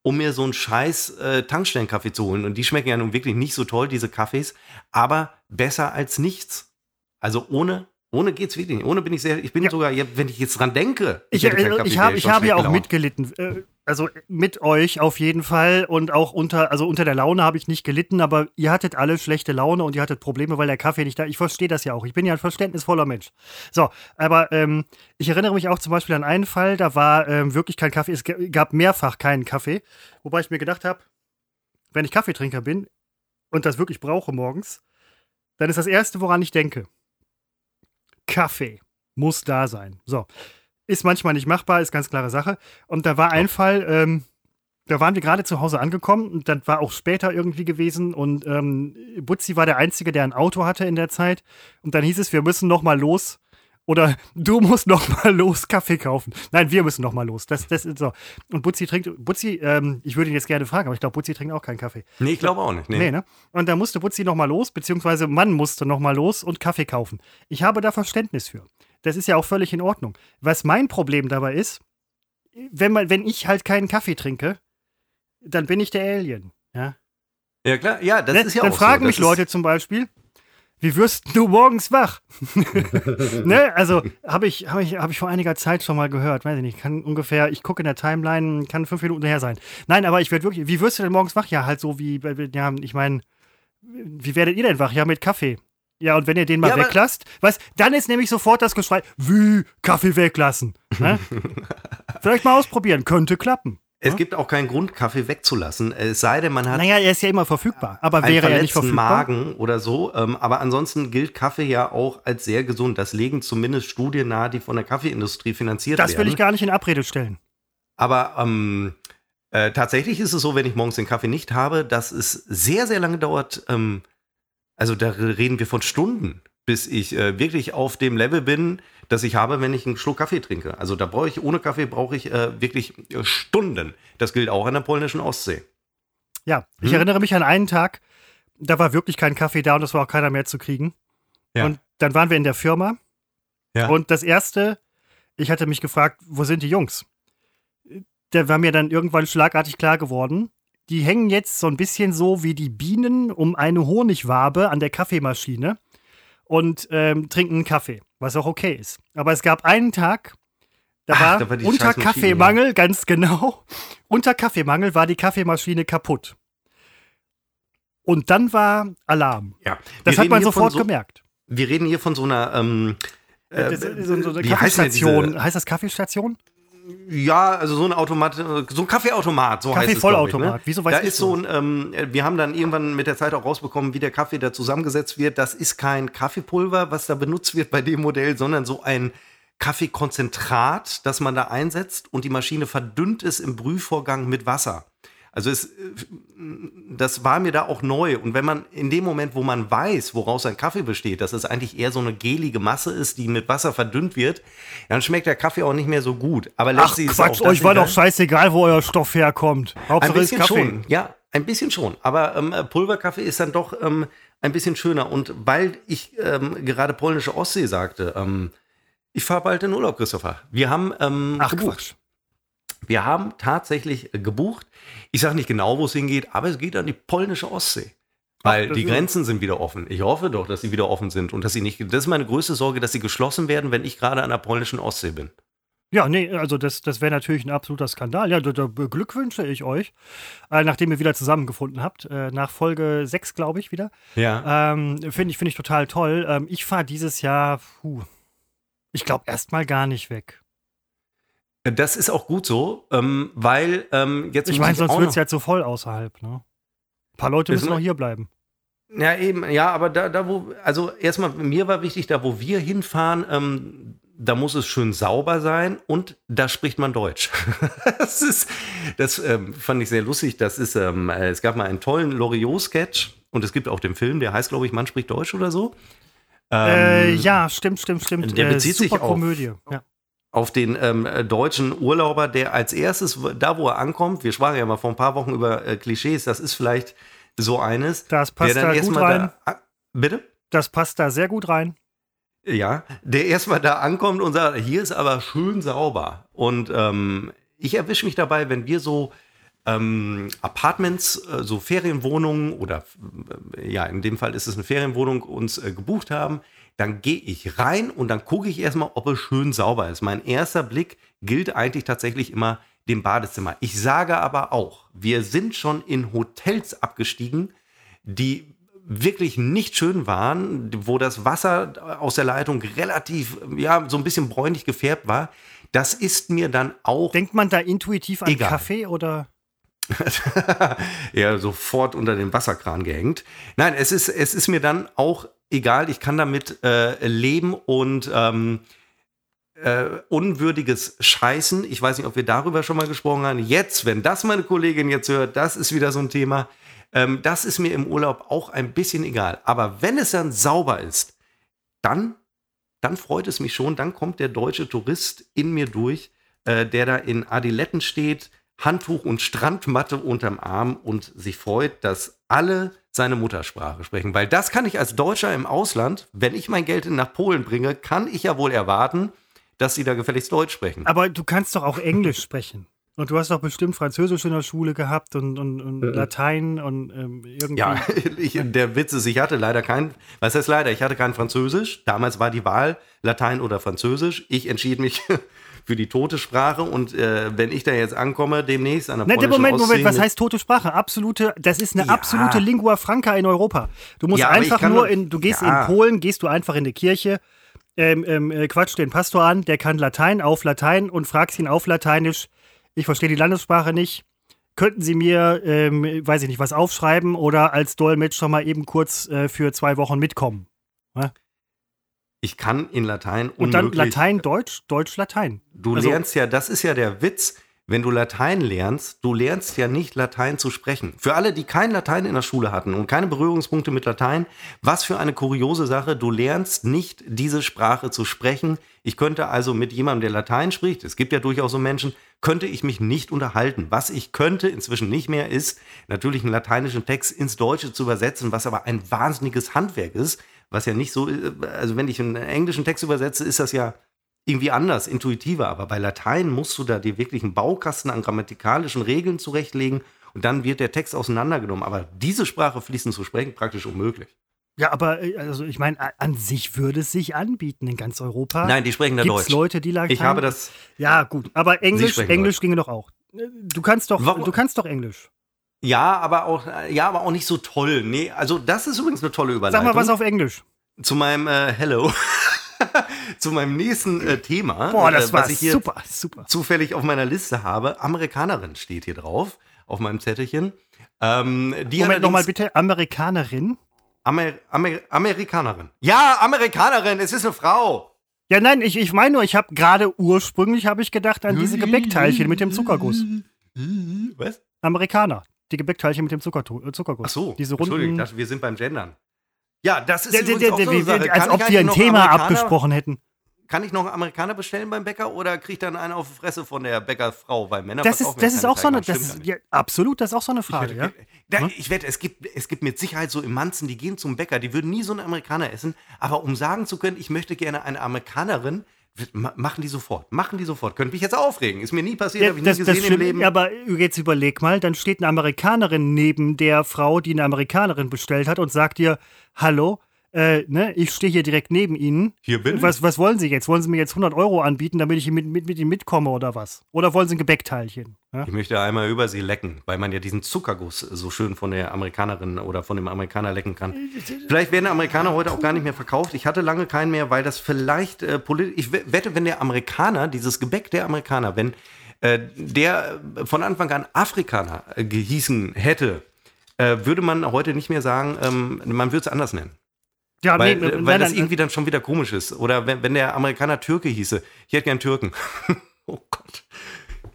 um mir so einen scheiß äh, Tankstellenkaffee zu holen. Und die schmecken ja nun wirklich nicht so toll, diese Kaffees, aber besser als nichts. Also ohne, ohne geht's wirklich nicht. Ohne bin ich sehr, ich bin Ja. sogar, ja, wenn ich jetzt dran denke, Ich, keinen äh, ich habe ich habe ja schlecht auch gelaunt. mitgelitten. Äh, Also mit euch auf jeden Fall und auch unter, also unter der Laune habe ich nicht gelitten, aber ihr hattet alle schlechte Laune und ihr hattet Probleme, weil der Kaffee nicht da. Ich verstehe das ja auch. Ich bin ja ein verständnisvoller Mensch. So, aber ähm, ich erinnere mich auch zum Beispiel an einen Fall, da war ähm, wirklich kein Kaffee. Es gab mehrfach keinen Kaffee, wobei ich mir gedacht habe, wenn ich Kaffeetrinker bin und das wirklich brauche morgens, dann ist das Erste, woran ich denke, Kaffee muss da sein. So. Ist manchmal nicht machbar, ist ganz klare Sache. Und da war ein Fall, ähm, da waren wir gerade zu Hause angekommen und dann war auch später irgendwie gewesen und ähm, Butzi war der Einzige, der ein Auto hatte in der Zeit. Und dann hieß es, wir müssen noch mal los. Oder du musst noch mal los Kaffee kaufen. Nein, wir müssen noch mal los. Das, das ist so. Und Butzi trinkt, Butzi, ähm, ich würde ihn jetzt gerne fragen, aber ich glaube, Butzi trinkt auch keinen Kaffee. Nee, ich glaube auch nicht. Nee. Nee, ne? Und da musste Butzi noch mal los, beziehungsweise Mann musste noch mal los und Kaffee kaufen. Ich habe da Verständnis für. Das ist ja auch völlig in Ordnung. Was mein Problem dabei ist, wenn, man, wenn ich halt keinen Kaffee trinke, dann bin ich der Alien. Ja? Ja, klar, ja, das Ne? ist ja dann auch fragen so. mich Leute zum Beispiel, wie wirst du morgens wach? ne? Also habe ich, hab ich, hab ich vor einiger Zeit schon mal gehört, weiß ich nicht, kann ungefähr, ich gucke in der Timeline, kann fünf Minuten her sein. Nein, aber ich werde wirklich, wie wirst du denn morgens wach? Ja, halt so wie, ja, ich meine, wie werdet ihr denn wach? Ja, mit Kaffee. Ja, und wenn ihr den mal Ja, weglasst, was, dann ist nämlich sofort das Geschrei, wie Kaffee weglassen. Ne? Vielleicht mal ausprobieren, könnte klappen. Es gibt auch keinen Grund, Kaffee wegzulassen. Es sei denn, man hat Naja, er ist ja immer verfügbar, aber wäre er nicht verfügbar. Magen oder so. Ähm, aber ansonsten gilt Kaffee ja auch als sehr gesund. Das legen zumindest Studien nahe, die von der Kaffeeindustrie finanziert Das werden. will ich gar nicht in Abrede stellen. Aber ähm, Äh, tatsächlich ist es so, wenn ich morgens den Kaffee nicht habe, dass es sehr, sehr lange dauert. Ähm, also da reden wir von Stunden, bis ich äh, wirklich auf dem Level bin, das ich habe, wenn ich einen Schluck Kaffee trinke. Also da brauche ich, ohne Kaffee brauche ich äh, wirklich äh, Stunden. Das gilt auch an der polnischen Ostsee. Ja, ich hm? erinnere mich an einen Tag, da war wirklich kein Kaffee da und es war auch keiner mehr zu kriegen. Ja. Und dann waren wir in der Firma. Ja. Und das erste, ich hatte mich gefragt, wo sind die Jungs? Da war mir dann irgendwann schlagartig klar geworden, die hängen jetzt so ein bisschen so wie die Bienen um eine Honigwabe an der Kaffeemaschine und ähm, trinken einen Kaffee, was auch okay ist. Aber es gab einen Tag, da Ach, war, da war unter Kaffeemangel, ganz genau, unter Kaffeemangel war die Kaffeemaschine kaputt. Und dann war Alarm. Ja. Das hat man sofort so, gemerkt. Wir reden hier von so einer ähm, äh, so, so eine Kaffeestation. Heißt das Kaffeestation? Ja, also so ein Automat, so ein Kaffeeautomat, so Kaffee heißt es. Vollautomat. Ne? Wieso weiß da ist so ein, ähm, wir haben dann irgendwann mit der Zeit auch rausbekommen, wie der Kaffee da zusammengesetzt wird. Das ist kein Kaffeepulver, was da benutzt wird bei dem Modell, sondern so ein Kaffeekonzentrat, das man da einsetzt und die Maschine verdünnt es im Brühvorgang mit Wasser. Also es, das war mir da auch neu. Und wenn man in dem Moment, wo man weiß, woraus ein Kaffee besteht, dass es eigentlich eher so eine gelige Masse ist, die mit Wasser verdünnt wird, dann schmeckt der Kaffee auch nicht mehr so gut. Aber Ach Quatsch, euch war doch scheißegal, wo euer Stoff herkommt. Hauptsache ein bisschen schon, ja, ein bisschen schon. Aber ähm, Pulverkaffee ist dann doch ähm, ein bisschen schöner. Und weil ich ähm, gerade polnische Ostsee sagte, ähm, ich fahre bald in Urlaub, Christopher. Wir haben ähm, Ach, gebucht. Quatsch. Wir haben tatsächlich äh, gebucht. Ich sage nicht genau, wo es hingeht, aber es geht an die polnische Ostsee. Weil Ach, die Grenzen sind wieder offen. Ich hoffe doch, dass sie wieder offen sind und dass sie nicht. Das ist meine größte Sorge, dass sie geschlossen werden, wenn ich gerade an der polnischen Ostsee bin. Ja, nee, also das, das wäre natürlich ein absoluter Skandal. Ja, da, da beglückwünsche ich euch, äh, nachdem ihr wieder zusammengefunden habt. Äh, nach Folge 6, glaube ich, wieder. Ja. Ähm, Finde ich, find ich total toll. Ähm, ich fahre dieses Jahr, puh, ich glaube, erstmal gar nicht weg. Das ist auch gut so, ähm, weil ähm, jetzt. Ich meine, sonst wird es ja zu voll außerhalb. Ne? Ein paar Leute müssen noch hier bleiben. Ja, eben, ja, aber da, da wo, also erstmal, mir war wichtig, da wo wir hinfahren, ähm, da muss es schön sauber sein und da spricht man Deutsch. das ist, das ähm, fand ich sehr lustig. Das ist, ähm, äh, es gab mal einen tollen Loriot-Sketch und es gibt auch den Film, der heißt, glaube ich, Man spricht Deutsch oder so. Äh, ja, stimmt, stimmt, stimmt. Der bezieht äh, sich auf, Komödie. Ja auf den ähm, deutschen Urlauber, der als erstes, da wo er ankommt, wir sprachen ja mal vor ein paar Wochen über äh, Klischees, das ist vielleicht so eines. Das passt der dann da gut rein. Da, bitte? Das passt da sehr gut rein. Ja, der erstmal da ankommt und sagt, hier ist aber schön sauber. Und ähm, ich erwische mich dabei, wenn wir so ähm, Apartments, äh, so Ferienwohnungen oder äh, ja, in dem Fall ist es eine Ferienwohnung, uns äh, gebucht haben, dann gehe ich rein und dann gucke ich erstmal, ob es schön sauber ist. Mein erster Blick gilt eigentlich tatsächlich immer dem Badezimmer. Ich sage aber auch, wir sind schon in Hotels abgestiegen, die wirklich nicht schön waren, wo das Wasser aus der Leitung relativ, ja, so ein bisschen bräunlich gefärbt war. Das ist mir dann auch. Denkt man da intuitiv an egal. Kaffee oder? ja, sofort unter den Wasserkran gehängt. Nein, es ist, es ist mir dann auch egal, ich kann damit äh, leben und ähm, äh, unwürdiges Scheißen. Ich weiß nicht, ob wir darüber schon mal gesprochen haben. Jetzt, wenn das meine Kollegin jetzt hört, das ist wieder so ein Thema. Ähm, das ist mir im Urlaub auch ein bisschen egal. Aber wenn es dann sauber ist, dann, dann freut es mich schon. Dann kommt der deutsche Tourist in mir durch, äh, der da in Adiletten steht, Handtuch und Strandmatte unterm Arm und sich freut, dass alle seine Muttersprache sprechen. Weil das kann ich als Deutscher im Ausland, wenn ich mein Geld nach Polen bringe, kann ich ja wohl erwarten, dass sie da gefälligst Deutsch sprechen. Aber du kannst doch auch Englisch sprechen. Und du hast doch bestimmt Französisch in der Schule gehabt und, und, und äh. Latein und ähm, irgendwie. Ja, ich, der Witz ist, ich hatte leider kein, was heißt leider, ich hatte kein Französisch. Damals war die Wahl Latein oder Französisch. Ich entschied mich für die tote Sprache. Und äh, wenn ich da jetzt ankomme, demnächst an der Nein, Moment, Moment, was heißt tote Sprache? Absolute, das ist eine ja. absolute Lingua Franca in Europa. Du musst ja, einfach nur in, du gehst ja. in Polen, gehst du einfach in die Kirche, ähm, ähm, äh, quatscht den Pastor an, der kann Latein auf Latein und fragst ihn auf Lateinisch, ich verstehe die Landessprache nicht. Könnten Sie mir, ähm, weiß ich nicht, was aufschreiben oder als Dolmetscher mal eben kurz äh, für zwei Wochen mitkommen? Ja? Ich kann in Latein Und dann Latein, Deutsch, Deutsch, Latein. Du also, lernst ja, das ist ja der Witz. wenn du Latein lernst, du lernst ja nicht Latein zu sprechen. Für alle, die kein Latein in der Schule hatten und keine Berührungspunkte mit Latein, was für eine kuriose Sache, du lernst nicht diese Sprache zu sprechen. Ich könnte also mit jemandem, der Latein spricht, es gibt ja durchaus so Menschen, könnte ich mich nicht unterhalten. Was ich könnte, inzwischen nicht mehr, ist natürlich einen lateinischen Text ins Deutsche zu übersetzen, was aber ein wahnsinniges Handwerk ist, was ja nicht so, also wenn ich einen englischen Text übersetze, ist das ja irgendwie anders, intuitiver. Aber bei Latein musst du da dir wirklich einen Baukasten an grammatikalischen Regeln zurechtlegen und dann wird der Text auseinandergenommen. Aber diese Sprache fließend zu sprechen, praktisch unmöglich. Ja, aber äh, also ich meine, an sich würde es sich anbieten in ganz Europa. Nein, die sprechen da Gibt's Deutsch. Leute, die Latein. Ich habe das. Ja, gut, aber Englisch, Englisch ginge doch auch. Du kannst doch, Warum- du kannst doch Englisch. Ja, aber auch, ja, aber auch nicht so toll. Nee, also das ist übrigens eine tolle Überleitung. Sag mal was auf Englisch. zu meinem äh, Hello. zu meinem nächsten äh, Thema. Boah, das äh, war was ich hier super, super. zufällig auf meiner Liste habe. Amerikanerin steht hier drauf, auf meinem Zettelchen. Ähm, die Moment nochmal bitte, Amerikanerin? Amer Amer Amerikanerin. Ja, Amerikanerin, es ist eine Frau. Ja, nein, ich, ich meine nur, ich habe gerade ursprünglich habe ich gedacht an diese Gebäckteilchen mit dem Zuckerguss. Was? Amerikaner. Die Gebäckteilchen mit dem äh, Zuckerguss. Ach so, Diese Entschuldigung, ich runden. dachte, wir sind beim Gendern. Ja, das ist Der, der, der, auch der, so Sache. als Kann ob ich wir ein Thema abgesprochen hätten. Kann ich noch Amerikaner bestellen beim Bäcker oder kriegt dann einer auf die Fresse von der Bäckerfrau? Weil Männer Das ist, ja das ist auch so eine, das, gar ja, absolut, das ist auch so eine. Frage, ich ja. wette, da, ich wette, es gibt, es gibt mit Sicherheit so im Manzen, die gehen zum Bäcker, die würden nie so einen Amerikaner essen, aber um sagen zu können, ich möchte gerne eine Amerikanerin, machen die sofort, machen die sofort. Könnte mich jetzt aufregen, ist mir nie passiert, Ja, habe ich das, nie das gesehen im stimmt, Leben. aber jetzt überleg mal, dann steht eine Amerikanerin neben der Frau, die eine Amerikanerin bestellt hat und sagt ihr, hallo, äh, ne, ich stehe hier direkt neben Ihnen. Hier bin ich. Was, was wollen Sie jetzt? Wollen Sie mir jetzt 100 Euro anbieten, damit ich mit, mit, mit Ihnen mitkomme oder was? Oder wollen Sie ein Gebäckteilchen? Ja? Ich möchte einmal über sie lecken, weil man ja diesen Zuckerguss so schön von der Amerikanerin oder von dem Amerikaner lecken kann. Vielleicht werden Amerikaner heute auch gar nicht mehr verkauft. Ich hatte lange keinen mehr, weil das vielleicht äh, politisch. Ich we- wette, wenn der Amerikaner, dieses Gebäck der Amerikaner, wenn äh, der von Anfang an Afrikaner äh, gehießen hätte, äh, würde man heute nicht mehr sagen, ähm, man würde es anders nennen. Ja, Weil, nee, äh, weil das irgendwie dann schon wieder komisch ist. Oder wenn, wenn der Amerikaner Türke hieße. Ich hätte gern Türken. oh Gott.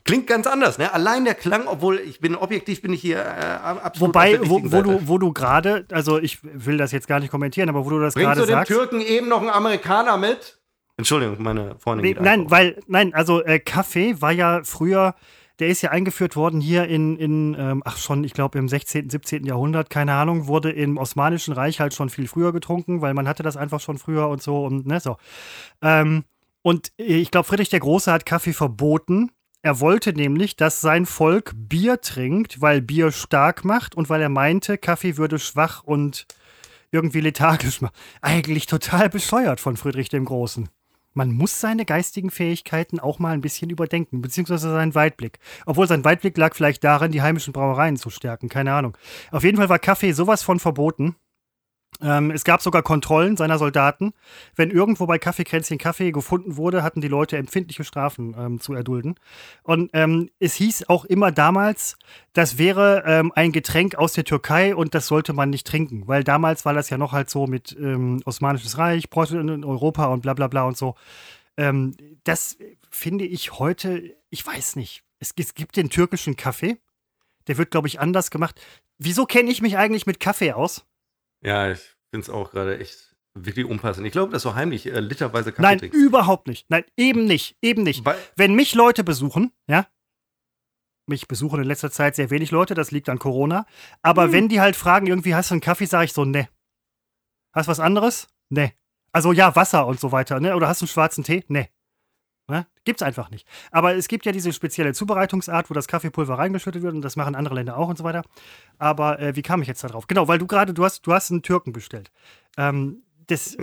Klingt ganz anders, ne? Allein der Klang, obwohl ich bin objektiv, bin ich hier äh, absolut Wobei, wo, wo du, wo du gerade, also ich will das jetzt gar nicht kommentieren, aber wo du das Bringst gerade du dem sagst. Türken eben noch einen Amerikaner mit? Entschuldigung, meine Freundin. Nee, nein, weil, nein, also äh, Kaffee war ja früher, der ist ja eingeführt worden hier in, in ähm, ach schon, ich glaube im 16., 17. Jahrhundert, keine Ahnung, wurde im Osmanischen Reich halt schon viel früher getrunken, weil man hatte das einfach schon früher und so und ne, so. Ähm, und ich glaube, Friedrich der Große hat Kaffee verboten. Er wollte nämlich, dass sein Volk Bier trinkt, weil Bier stark macht und weil er meinte, Kaffee würde schwach und irgendwie lethargisch machen. Eigentlich total bescheuert von Friedrich dem Großen man muss seine geistigen Fähigkeiten auch mal ein bisschen überdenken, beziehungsweise seinen Weitblick. Obwohl sein Weitblick lag vielleicht darin, die heimischen Brauereien zu stärken, keine Ahnung. Auf jeden Fall war Kaffee sowas von verboten. Ähm, es gab sogar Kontrollen seiner Soldaten. Wenn irgendwo bei Kaffeekränzchen Kaffee gefunden wurde, hatten die Leute empfindliche Strafen ähm, zu erdulden. Und ähm, es hieß auch immer damals, das wäre ähm, ein Getränk aus der Türkei und das sollte man nicht trinken, weil damals war das ja noch halt so mit ähm, Osmanisches Reich, Preußen in Europa und bla bla bla und so. Ähm, das finde ich heute, ich weiß nicht. Es, es gibt den türkischen Kaffee, der wird, glaube ich, anders gemacht. Wieso kenne ich mich eigentlich mit Kaffee aus? Ja, ich finde es auch gerade echt wirklich unpassend. Ich glaube, dass du heimlich äh, literweise Kaffee Nein, trinkst. überhaupt nicht. Nein, eben nicht. Eben nicht. Weil, Wenn mich Leute besuchen, ja, mich besuchen in letzter Zeit sehr wenig Leute, das liegt an Corona. Aber Hm. wenn die halt fragen, irgendwie hast du einen Kaffee, sage ich so, ne. Hast du was anderes? Ne. Also ja, Wasser und so weiter, ne? Oder hast du einen schwarzen Tee? Ne. Ne? Gibt's einfach nicht. Aber es gibt ja diese spezielle Zubereitungsart, wo das Kaffeepulver reingeschüttet wird und das machen andere Länder auch und so weiter. Aber äh, wie kam ich jetzt da drauf? Genau, weil du gerade, du hast, du hast einen Türken bestellt. Ähm, das,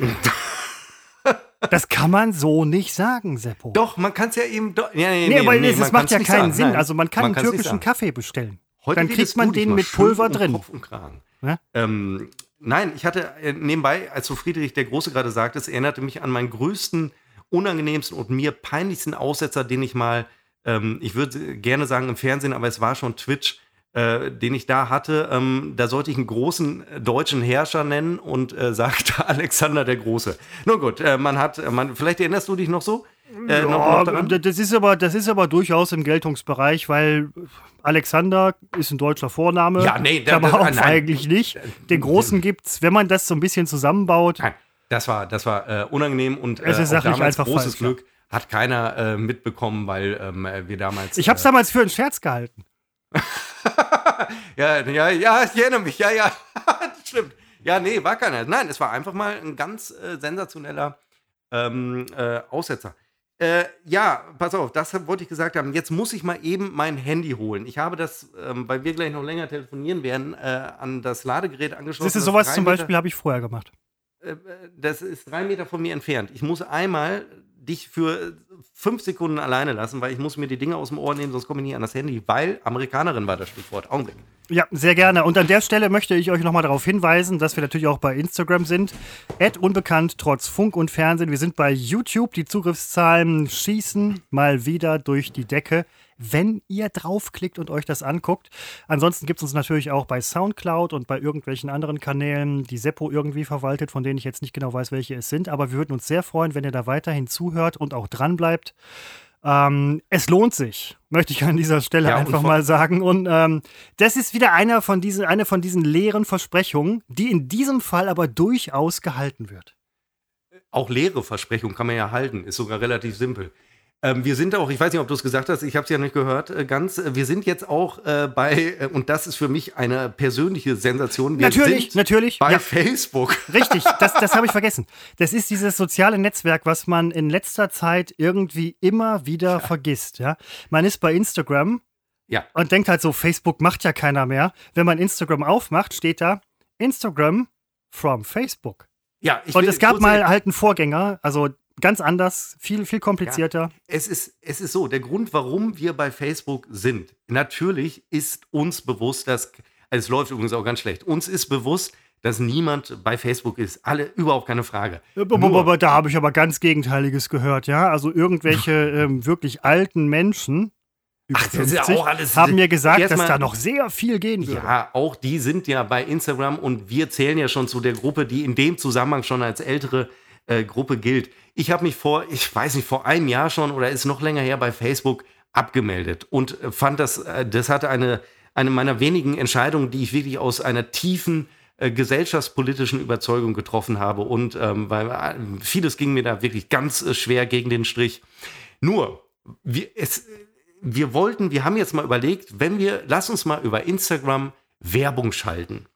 das kann man so nicht sagen, Seppo. doch, man kann es ja eben. Doch, ja, nee, Nee, aber nee, es man macht ja keinen sagen. Sinn. Nein, also man kann einen kann's nicht türkischen. Kaffee bestellen. Heute Dann kriegt man den mit Pulver drin. Kopf und Kragen. Ja? Ähm, nein, ich hatte äh, nebenbei, als du Friedrich der Große gerade sagtest, erinnerte mich an meinen größten, unangenehmsten und mir peinlichsten Aussetzer, den ich mal, ähm, ich würde gerne sagen im Fernsehen, aber es war schon Twitch, äh, den ich da hatte. Ähm, da sollte ich einen großen äh, deutschen Herrscher nennen und äh, sagte Alexander der Große. Nun gut, äh, man hat, äh, man, vielleicht erinnerst du dich noch so? Äh, ja, das, ist aber, das ist aber durchaus im Geltungsbereich, weil Alexander ist ein deutscher Vorname. Ja, nee, da, das, nein. eigentlich nicht. Den großen gibt's, wenn man das so ein bisschen zusammenbaut. Nein, das war, das war äh, unangenehm und äh, es ist damals großes falsch, Glück. Hat keiner äh, mitbekommen, weil ähm, wir damals. Ich habe es äh, damals für einen Scherz gehalten. ja, ja, ja, ich erinnere mich. Ja, ja, das stimmt. Ja, nee, war keiner. Nein, es war einfach mal ein ganz äh, sensationeller ähm, äh, Aussetzer. Äh, ja, pass auf, das wollte ich gesagt haben. Jetzt muss ich mal eben mein Handy holen. Ich habe das, ähm, weil wir gleich noch länger telefonieren werden, äh, an das Ladegerät angeschlossen. Siehst du, sowas zum Beispiel habe ich vorher gemacht. Äh, das ist drei Meter von mir entfernt. Ich muss einmal dich für fünf Sekunden alleine lassen, weil ich muss mir die Dinge aus dem Ohr nehmen, sonst komme ich nicht an das Handy, weil Amerikanerin war das Stichwort. Augenblick. Ja, sehr gerne. Und an der Stelle möchte ich euch nochmal darauf hinweisen, dass wir natürlich auch bei Instagram sind. Ad unbekannt trotz Funk und Fernsehen. Wir sind bei YouTube. Die Zugriffszahlen schießen mal wieder durch die Decke wenn ihr draufklickt und euch das anguckt. Ansonsten gibt es uns natürlich auch bei Soundcloud und bei irgendwelchen anderen Kanälen, die Seppo irgendwie verwaltet, von denen ich jetzt nicht genau weiß, welche es sind. Aber wir würden uns sehr freuen, wenn ihr da weiterhin zuhört und auch dran bleibt. Ähm, es lohnt sich, möchte ich an dieser Stelle ja, einfach mal sagen. Und ähm, das ist wieder einer von diesen, eine von diesen leeren Versprechungen, die in diesem Fall aber durchaus gehalten wird. Auch leere Versprechungen kann man ja halten, ist sogar relativ simpel. Ähm, wir sind auch, ich weiß nicht, ob du es gesagt hast, ich habe es ja nicht gehört, äh, ganz. Äh, wir sind jetzt auch äh, bei, äh, und das ist für mich eine persönliche Sensation. Wir natürlich, natürlich. Bei ja. Facebook. Richtig, das, das habe ich vergessen. Das ist dieses soziale Netzwerk, was man in letzter Zeit irgendwie immer wieder ja. vergisst. Ja? Man ist bei Instagram ja. und denkt halt so, Facebook macht ja keiner mehr. Wenn man Instagram aufmacht, steht da Instagram from Facebook. Ja, ich und es gab mal halt einen Vorgänger, also ganz anders, viel, viel komplizierter. Ja, es, ist, es ist so, der Grund, warum wir bei Facebook sind, natürlich ist uns bewusst, dass, also es läuft übrigens auch ganz schlecht, uns ist bewusst, dass niemand bei Facebook ist. Alle, überhaupt keine Frage. Nur, da habe ich aber ganz Gegenteiliges gehört, ja. Also irgendwelche ähm, wirklich alten Menschen, Ach, 50, ja alles, haben mir gesagt, dass mal, da noch sehr viel gehen würde. Ja, auch die sind ja bei Instagram und wir zählen ja schon zu der Gruppe, die in dem Zusammenhang schon als ältere äh, Gruppe gilt. Ich habe mich vor, ich weiß nicht, vor einem Jahr schon oder ist noch länger her bei Facebook abgemeldet und äh, fand das, äh, das hatte eine, eine meiner wenigen Entscheidungen, die ich wirklich aus einer tiefen äh, gesellschaftspolitischen Überzeugung getroffen habe und ähm, weil äh, vieles ging mir da wirklich ganz äh, schwer gegen den Strich. Nur, wir, es, wir wollten, wir haben jetzt mal überlegt, wenn wir, lass uns mal über Instagram Werbung schalten.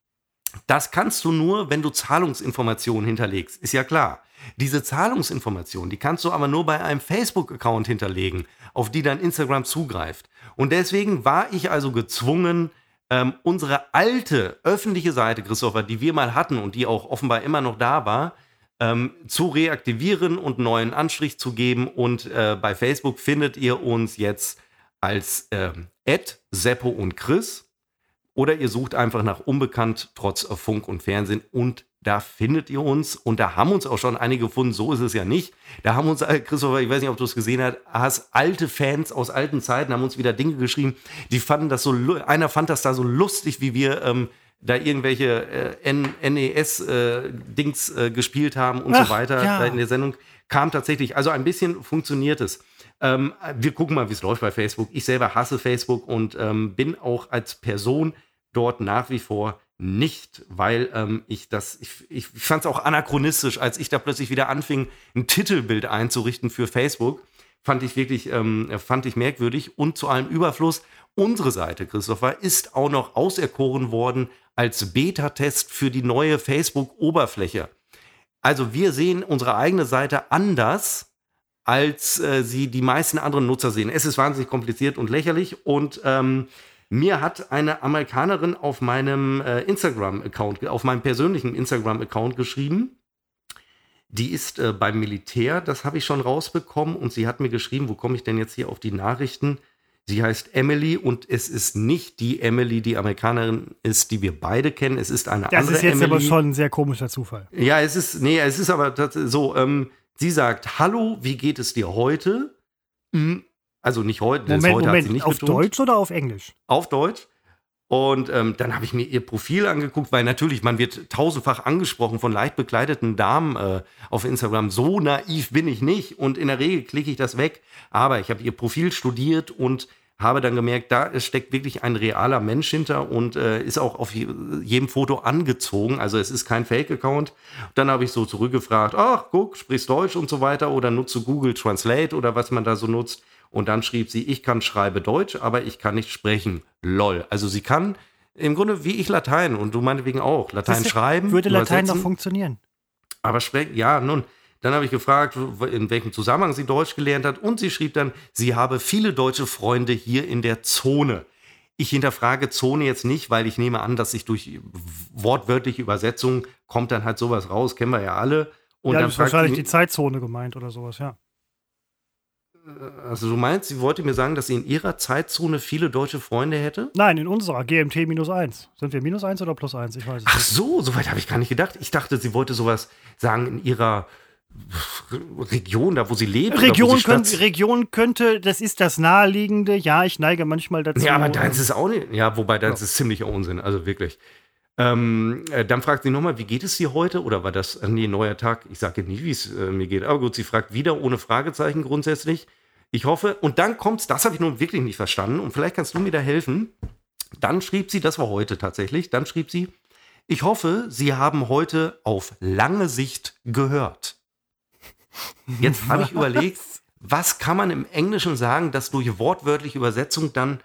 Das kannst du nur, wenn du Zahlungsinformationen hinterlegst, ist ja klar. Diese Zahlungsinformationen, die kannst du aber nur bei einem Facebook-Account hinterlegen, auf die dann Instagram zugreift. Und deswegen war ich also gezwungen, ähm, unsere alte öffentliche Seite, Christopher, die wir mal hatten und die auch offenbar immer noch da war, ähm, zu reaktivieren und neuen Anstrich zu geben. Und äh, bei Facebook findet ihr uns jetzt als ähm, Seppo und Chris. Oder ihr sucht einfach nach Unbekannt trotz Funk und Fernsehen und da findet ihr uns und da haben uns auch schon einige gefunden, so ist es ja nicht. Da haben uns, äh, Christopher, ich weiß nicht, ob du es gesehen hast, alte Fans aus alten Zeiten haben uns wieder Dinge geschrieben, die fanden das so, einer fand das da so lustig, wie wir ähm, da irgendwelche äh, NES-Dings äh, äh, gespielt haben und Ach, so weiter ja. in der Sendung. Kam tatsächlich, also ein bisschen funktioniert es. Ähm, wir gucken mal, wie es läuft bei Facebook. Ich selber hasse Facebook und ähm, bin auch als Person dort nach wie vor nicht, weil ähm, ich das, ich, ich fand es auch anachronistisch, als ich da plötzlich wieder anfing, ein Titelbild einzurichten für Facebook. Fand ich wirklich, ähm, fand ich merkwürdig. Und zu allem Überfluss, unsere Seite, Christopher, ist auch noch auserkoren worden als Beta-Test für die neue Facebook-Oberfläche. Also wir sehen unsere eigene Seite anders, als äh, sie die meisten anderen Nutzer sehen. Es ist wahnsinnig kompliziert und lächerlich und ähm, mir hat eine Amerikanerin auf meinem äh, Instagram-Account, auf meinem persönlichen Instagram-Account geschrieben. Die ist äh, beim Militär, das habe ich schon rausbekommen. Und sie hat mir geschrieben, wo komme ich denn jetzt hier auf die Nachrichten? Sie heißt Emily und es ist nicht die Emily, die Amerikanerin ist, die wir beide kennen. Es ist eine das andere Das ist jetzt Emily. aber schon ein sehr komischer Zufall. Ja, es ist, nee, es ist aber so, ähm, sie sagt, hallo, wie geht es dir heute? Hm, also nicht heute, Moment, heute Moment, auf betont. Deutsch oder auf Englisch? Auf Deutsch. Und ähm, dann habe ich mir ihr Profil angeguckt, weil natürlich, man wird tausendfach angesprochen von leicht bekleideten Damen äh, auf Instagram. So naiv bin ich nicht. Und in der Regel klicke ich das weg. Aber ich habe ihr Profil studiert und habe dann gemerkt, da steckt wirklich ein realer Mensch hinter und äh, ist auch auf jedem Foto angezogen. Also es ist kein Fake-Account. Dann habe ich so zurückgefragt, ach, guck, sprichst Deutsch und so weiter oder nutze Google Translate oder was man da so nutzt. Und dann schrieb sie, ich kann schreibe Deutsch, aber ich kann nicht sprechen. Lol. Also sie kann im Grunde wie ich Latein und du meinetwegen auch. Latein schreiben. Würde Latein noch funktionieren. Aber sprechen, ja, nun, dann habe ich gefragt, in welchem Zusammenhang sie Deutsch gelernt hat. Und sie schrieb dann, sie habe viele deutsche Freunde hier in der Zone. Ich hinterfrage Zone jetzt nicht, weil ich nehme an, dass sich durch wortwörtliche Übersetzung kommt dann halt sowas raus, kennen wir ja alle. Und ja, dann ist wahrscheinlich die Zeitzone gemeint oder sowas, ja. Also du meinst, sie wollte mir sagen, dass sie in ihrer Zeitzone viele deutsche Freunde hätte? Nein, in unserer GMT minus eins. Sind wir minus eins oder plus eins? Ich weiß es Ach so, soweit habe ich gar nicht gedacht. Ich dachte, sie wollte sowas sagen in ihrer Region, da wo sie lebt. Region, sie könnt, Region könnte, das ist das Naheliegende. Ja, ich neige manchmal dazu. Ja, aber deins ist auch nicht. Ja, wobei deins ja. ist ziemlicher Unsinn, also wirklich. Ähm, äh, dann fragt sie nochmal, wie geht es dir heute? Oder war das, nee, neuer Tag? Ich sage nie, wie es äh, mir geht. Aber gut, sie fragt wieder ohne Fragezeichen grundsätzlich. Ich hoffe, und dann kommt's, das habe ich nun wirklich nicht verstanden, und vielleicht kannst du mir da helfen. Dann schrieb sie, das war heute tatsächlich, dann schrieb sie, ich hoffe, Sie haben heute auf lange Sicht gehört. Jetzt habe ich überlegt, was kann man im Englischen sagen, das durch wortwörtliche Übersetzung dann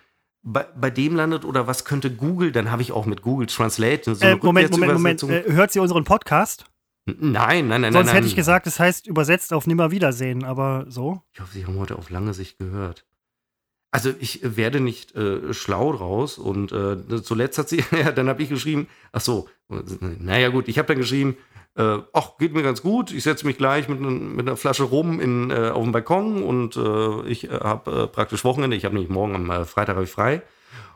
bei, bei dem landet oder was könnte Google, dann habe ich auch mit Google Translate so äh, Moment, Moment, Moment. Äh, hört sie unseren Podcast? Nein, nein, nein. Sonst nein, hätte ich gesagt, das heißt übersetzt auf Nimmerwiedersehen, aber so. Ich hoffe, Sie haben heute auf lange Sicht gehört. Also ich werde nicht äh, schlau draus und äh, zuletzt hat sie, ja, dann habe ich geschrieben, ach so, naja gut, ich habe dann geschrieben, äh, ach, geht mir ganz gut, ich setze mich gleich mit, mit, einer Flasche rum in, äh, auf den Balkon und äh, ich äh, habe äh, praktisch Wochenende, ich habe nämlich morgen am äh, Freitag ich frei.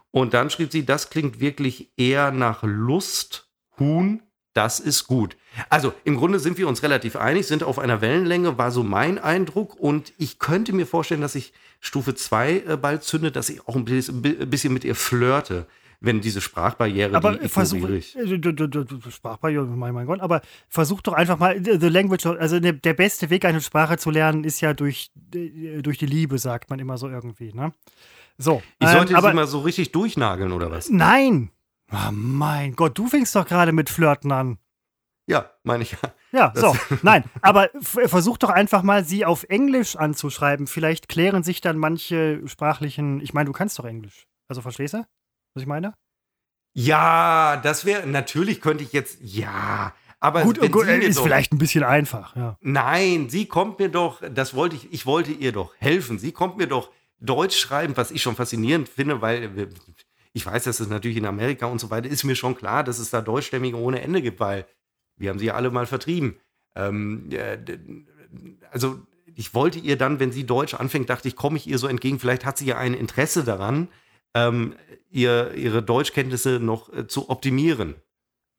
Und dann schrieb sie, das klingt wirklich eher nach Lust, Huhn, das ist gut. Also im Grunde sind wir uns relativ einig, sind auf einer Wellenlänge, war so mein Eindruck. Und ich könnte mir vorstellen, dass ich Stufe 2 bald zünde, dass ich auch ein bisschen mit ihr flirte wenn diese Sprachbarriere aber die versuch, äh, Sprachbarriere, mein, mein Gott, aber versuch doch einfach mal the language, also der beste Weg, eine Sprache zu lernen, ist ja durch, äh, durch die Liebe, sagt man immer so irgendwie, ne? So. Ich sollte ähm, aber, sie mal so richtig durchnageln, oder was? Nein! Oh mein Gott, du fängst doch gerade mit Flirten an. Ja, meine ich ja. Ja, so. Nein, aber versuch doch einfach mal, sie auf Englisch anzuschreiben. Vielleicht klären sich dann manche sprachlichen. Ich meine, du kannst doch Englisch. Also verstehst du? Was ich meine? Ja, das wäre, natürlich könnte ich jetzt, ja, aber gut, gut ist doch, vielleicht ein bisschen einfach, ja. Nein, sie kommt mir doch, das wollte ich, ich wollte ihr doch helfen. Sie kommt mir doch Deutsch schreiben, was ich schon faszinierend finde, weil ich weiß, dass es natürlich in Amerika und so weiter ist mir schon klar, dass es da Deutschstämmige ohne Ende gibt, weil wir haben sie ja alle mal vertrieben. Ähm, also ich wollte ihr dann, wenn sie Deutsch anfängt, dachte ich, komme ich ihr so entgegen. Vielleicht hat sie ja ein Interesse daran, ähm, ihr, ihre Deutschkenntnisse noch äh, zu optimieren.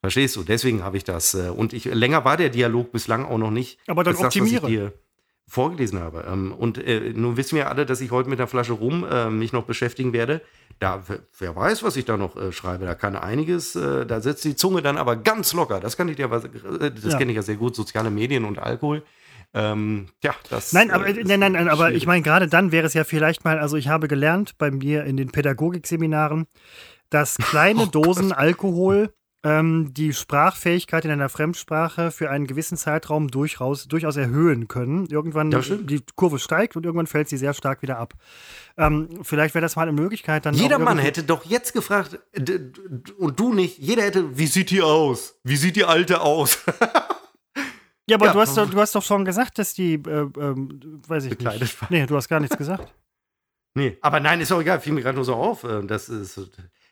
Verstehst du? Deswegen habe ich das. Äh, und ich, länger war der Dialog bislang auch noch nicht. Aber dann optimiere. Das, vorgelesen habe. Ähm, und äh, nun wissen wir alle, dass ich heute mit der Flasche rum äh, mich noch beschäftigen werde. Da, wer weiß, was ich da noch äh, schreibe. Da kann einiges, äh, da setzt die Zunge dann aber ganz locker. Das kann ich dir, äh, das ja. kenne ich ja sehr gut, soziale Medien und Alkohol. Ähm, ja, das. Nein, aber, äh, nein, nein, nein, aber ich meine, gerade dann wäre es ja vielleicht mal, also ich habe gelernt bei mir in den Pädagogikseminaren, dass kleine oh Dosen Gott. Alkohol ähm, die Sprachfähigkeit in einer Fremdsprache für einen gewissen Zeitraum durchaus, durchaus erhöhen können. Irgendwann die Kurve steigt und irgendwann fällt sie sehr stark wieder ab. Ähm, vielleicht wäre das mal eine Möglichkeit dann. Jeder Mann hätte doch jetzt gefragt, und du nicht, jeder hätte, wie sieht die aus? Wie sieht die Alte aus? Ja, aber ja. Du, hast doch, du hast doch schon gesagt, dass die, äh, ähm, weiß ich Bekleidet nicht. War. Nee, du hast gar nichts gesagt. nee, aber nein, ist auch egal, fiel mir gerade nur so auf. Ähm, das ist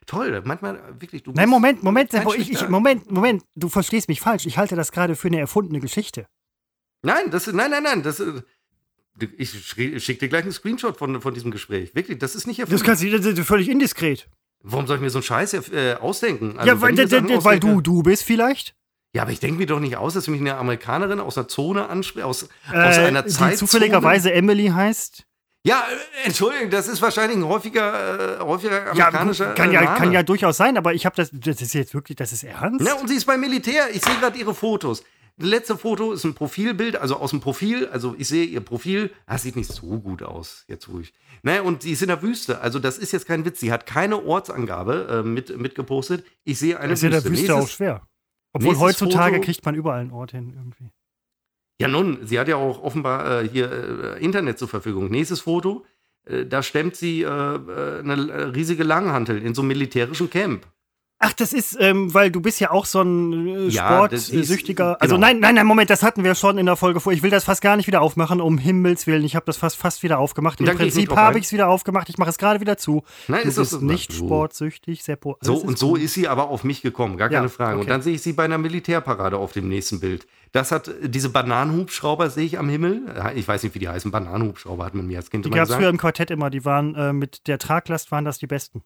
toll. Manchmal wirklich, du Nein, Moment, Moment, ich, ich, Moment, Moment, du verstehst mich falsch. Ich halte das gerade für eine erfundene Geschichte. Nein, das nein, nein, nein, das ich schicke dir gleich einen Screenshot von, von diesem Gespräch. Wirklich, das ist nicht erfunden. Das kannst du das ist völlig indiskret. Warum soll ich mir so einen Scheiß äh, ausdenken? Also, ja, weil, weil du du bist vielleicht. Ja, aber ich denke mir doch nicht aus, dass mich eine Amerikanerin aus einer Zone anspricht, aus, äh, aus einer Zeit. Die zufälligerweise Emily heißt. Ja, äh, Entschuldigung, das ist wahrscheinlich ein häufiger, äh, häufiger Ja, amerikanischer kann äh, ja, Name. kann ja durchaus sein, aber ich habe das, das ist jetzt wirklich, das ist ernst? Ja, und sie ist beim Militär. Ich sehe gerade ihre Fotos. Das letzte Foto ist ein Profilbild, also aus dem Profil. Also ich sehe ihr Profil. Ah, sieht nicht so gut aus, jetzt ruhig. Naja, und sie ist in der Wüste. Also das ist jetzt kein Witz. Sie hat keine Ortsangabe äh, mit, mitgepostet. Ich sehe eine das ist ja der Wüste. Wüste auch Nächstes- schwer. Obwohl heutzutage Foto- kriegt man überall einen Ort hin irgendwie. Ja, nun, sie hat ja auch offenbar äh, hier äh, Internet zur Verfügung. Nächstes Foto, äh, da stemmt sie äh, äh, eine riesige Langhantel in so einem militärischen Camp. Ach, das ist, ähm, weil du bist ja auch so ein äh, Ja, das ist- Sportsüchtiger. Also genau. nein, nein, nein, Moment, das hatten wir schon in der Folge vor. Ich will das fast gar nicht wieder aufmachen, um Himmels Willen. Ich habe das fast fast wieder aufgemacht. Im Da geh ich nicht Prinzip habe ich es wieder aufgemacht. Ich mache es gerade wieder zu. Nein, du ist das bist so? nicht So. sportsüchtig, Seppo. So und so ist sie aber auf mich gekommen, gar Ja, keine Frage. Und okay. dann sehe ich sie bei einer Militärparade auf dem nächsten Bild. Das hat diese Bananenhubschrauber sehe ich am Himmel. Ich weiß nicht, wie die heißen. Bananenhubschrauber hat man mir als Kind Die immer gab es gesagt. früher im Quartett immer. Die waren äh, mit der Traglast waren das die besten.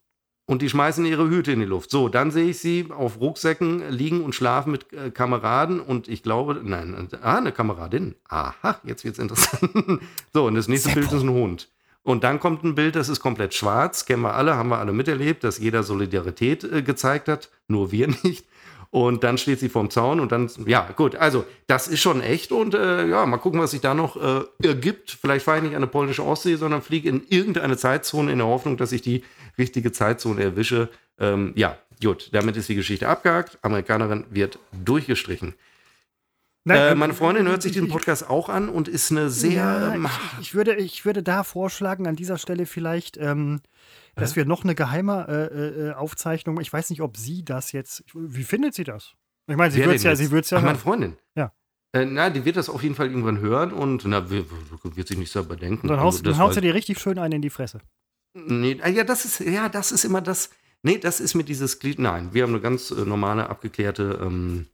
Und die schmeißen ihre Hüte in die Luft. So, dann sehe ich sie auf Rucksäcken liegen und schlafen mit äh, Kameraden und ich glaube, nein, äh, ah, eine Kameradin. Aha, jetzt wird's interessant. so, und das nächste Seppo. Bild ist ein Hund. Und dann kommt ein Bild, das ist komplett schwarz. Kennen wir alle, haben wir alle miterlebt, dass jeder Solidarität äh, gezeigt hat, nur wir nicht. Und dann steht sie vorm Zaun und dann, ja, gut, also das ist schon echt und äh, ja, mal gucken, was sich da noch äh, ergibt. Vielleicht fahre ich nicht an eine polnische Ostsee, sondern fliege in irgendeine Zeitzone in der Hoffnung, dass ich die richtige Zeitzone erwische. Ähm, ja, gut, damit ist die Geschichte abgehakt. Amerikanerin wird durchgestrichen. Nein, Äh, ähm, meine Freundin hört sich diesen Podcast auch an und ist eine sehr. Ja, ähm, ich, ich, würde, ich würde da vorschlagen, an dieser Stelle vielleicht, ähm, dass wir noch eine geheime äh, äh, Aufzeichnung, ich weiß nicht, ob sie das jetzt, wie findet sie das? Ich meine, sie wird es ja, sie wird's ja Ach, meine. Freundin. Ja. Äh, na, die wird das auf jeden Fall irgendwann hören und na, wird, sich nicht selber denken. Dann Also, haust, dann das haust du dir richtig schön einen in die Fresse. Nee, ah, ja, das ist, ja, das ist immer das. Nee, das ist mir dieses Glied. Nein, wir haben eine ganz äh, normale, abgeklärte ähm,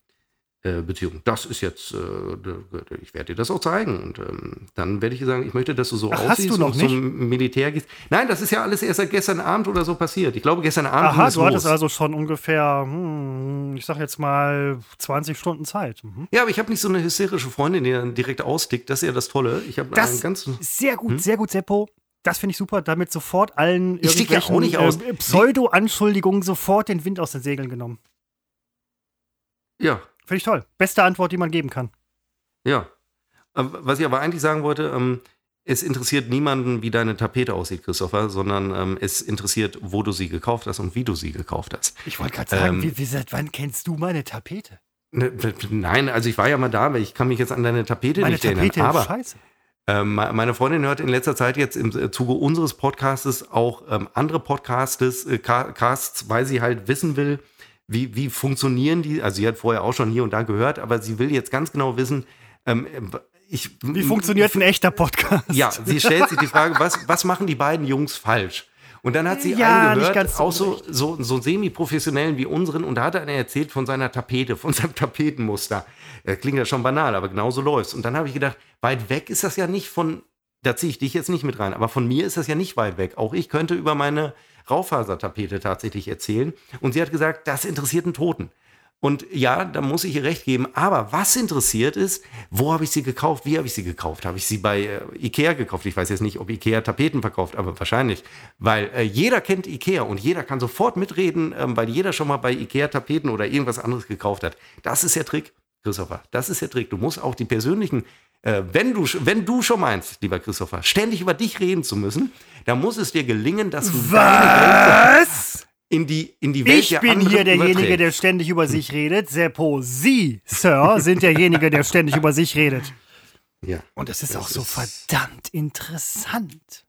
äh, Beziehung. Das ist jetzt, äh, ich werde dir das auch zeigen. Und ähm, dann werde ich dir sagen, ich möchte, dass du so Ach, hast aussiehst du noch und zum Militär gehst. Nein, das ist ja alles erst seit gestern Abend oder so passiert. Ich glaube, gestern Abend Aha, du hattest los. also schon ungefähr, hm, ich sag jetzt mal, 20 Stunden Zeit. Mhm. Ja, aber ich habe nicht so eine hysterische Freundin, die dann direkt austickt. Das ist ja das Tolle. Ich habe einen ganz. Sehr gut, sehr gut, Seppo. Das finde ich super. Damit sofort allen? Ich ja irgendwelchen, aus. Äh, Pseudo-Anschuldigungen sofort den Wind aus den Segeln genommen. Ja, Finde ich toll. Beste Antwort, die man geben kann. Ja. Äh, Was ich aber eigentlich sagen wollte, ähm, es interessiert niemanden, wie deine Tapete aussieht, Christopher, sondern ähm, es interessiert, wo du sie gekauft hast und wie du sie gekauft hast. Ich wollte gerade sagen, Ähm, wie, wie, seit wann kennst du meine Tapete? Ne, ne, Nein, also ich war ja mal da, aber ich kann mich jetzt an deine Tapete Meine nicht Tapete erinnern. Aber ist scheiße. Ähm, me- meine Freundin hört in letzter Zeit jetzt im äh, Zuge unseres Podcastes auch ähm, andere Podcastes, äh, Ca- Casts, weil sie halt wissen will, wie, wie funktionieren die. Also sie hat vorher auch schon hier und da gehört, aber sie will jetzt ganz genau wissen, ähm, ich, Wie funktioniert ein echter Podcast? Ja, sie stellt sich die Frage, was, was machen die beiden Jungs falsch? Und dann hat sie Ja, einen nicht gehört, ganz so auch so, so, so semi-professionellen wie unseren, und da hat einer erzählt von seiner Tapete, von seinem Tapetenmuster. Das klingt ja schon banal, aber genau so läuft's. Und dann habe ich gedacht, weit weg ist das ja nicht von, da ziehe ich dich jetzt nicht mit rein, aber von mir ist das ja nicht weit weg. Auch ich könnte über meine Raufasertapete tatsächlich erzählen. Und sie hat gesagt, das interessiert einen Toten. Und ja, da muss ich ihr recht geben. Aber was interessiert ist, wo habe ich sie gekauft? Wie habe ich sie gekauft? Habe ich sie bei äh, Ikea gekauft? Ich weiß jetzt nicht, ob Ikea Tapeten verkauft, aber wahrscheinlich. Weil äh, jeder kennt Ikea und jeder kann sofort mitreden, ähm, weil jeder schon mal bei Ikea Tapeten oder irgendwas anderes gekauft hat. Das ist der Trick, Christopher. Das ist der Trick. Du musst auch die persönlichen, äh, wenn, du, wenn du schon meinst, lieber Christopher, ständig über dich reden zu müssen, dann muss es dir gelingen, dass du Was? In die, in die Welt Ich der bin hier derjenige, überträgst. der ständig über sich redet. Seppo, Sie, Sir, sind derjenige, der ständig über sich redet. Ja. Und das ist Das auch so ist- verdammt interessant.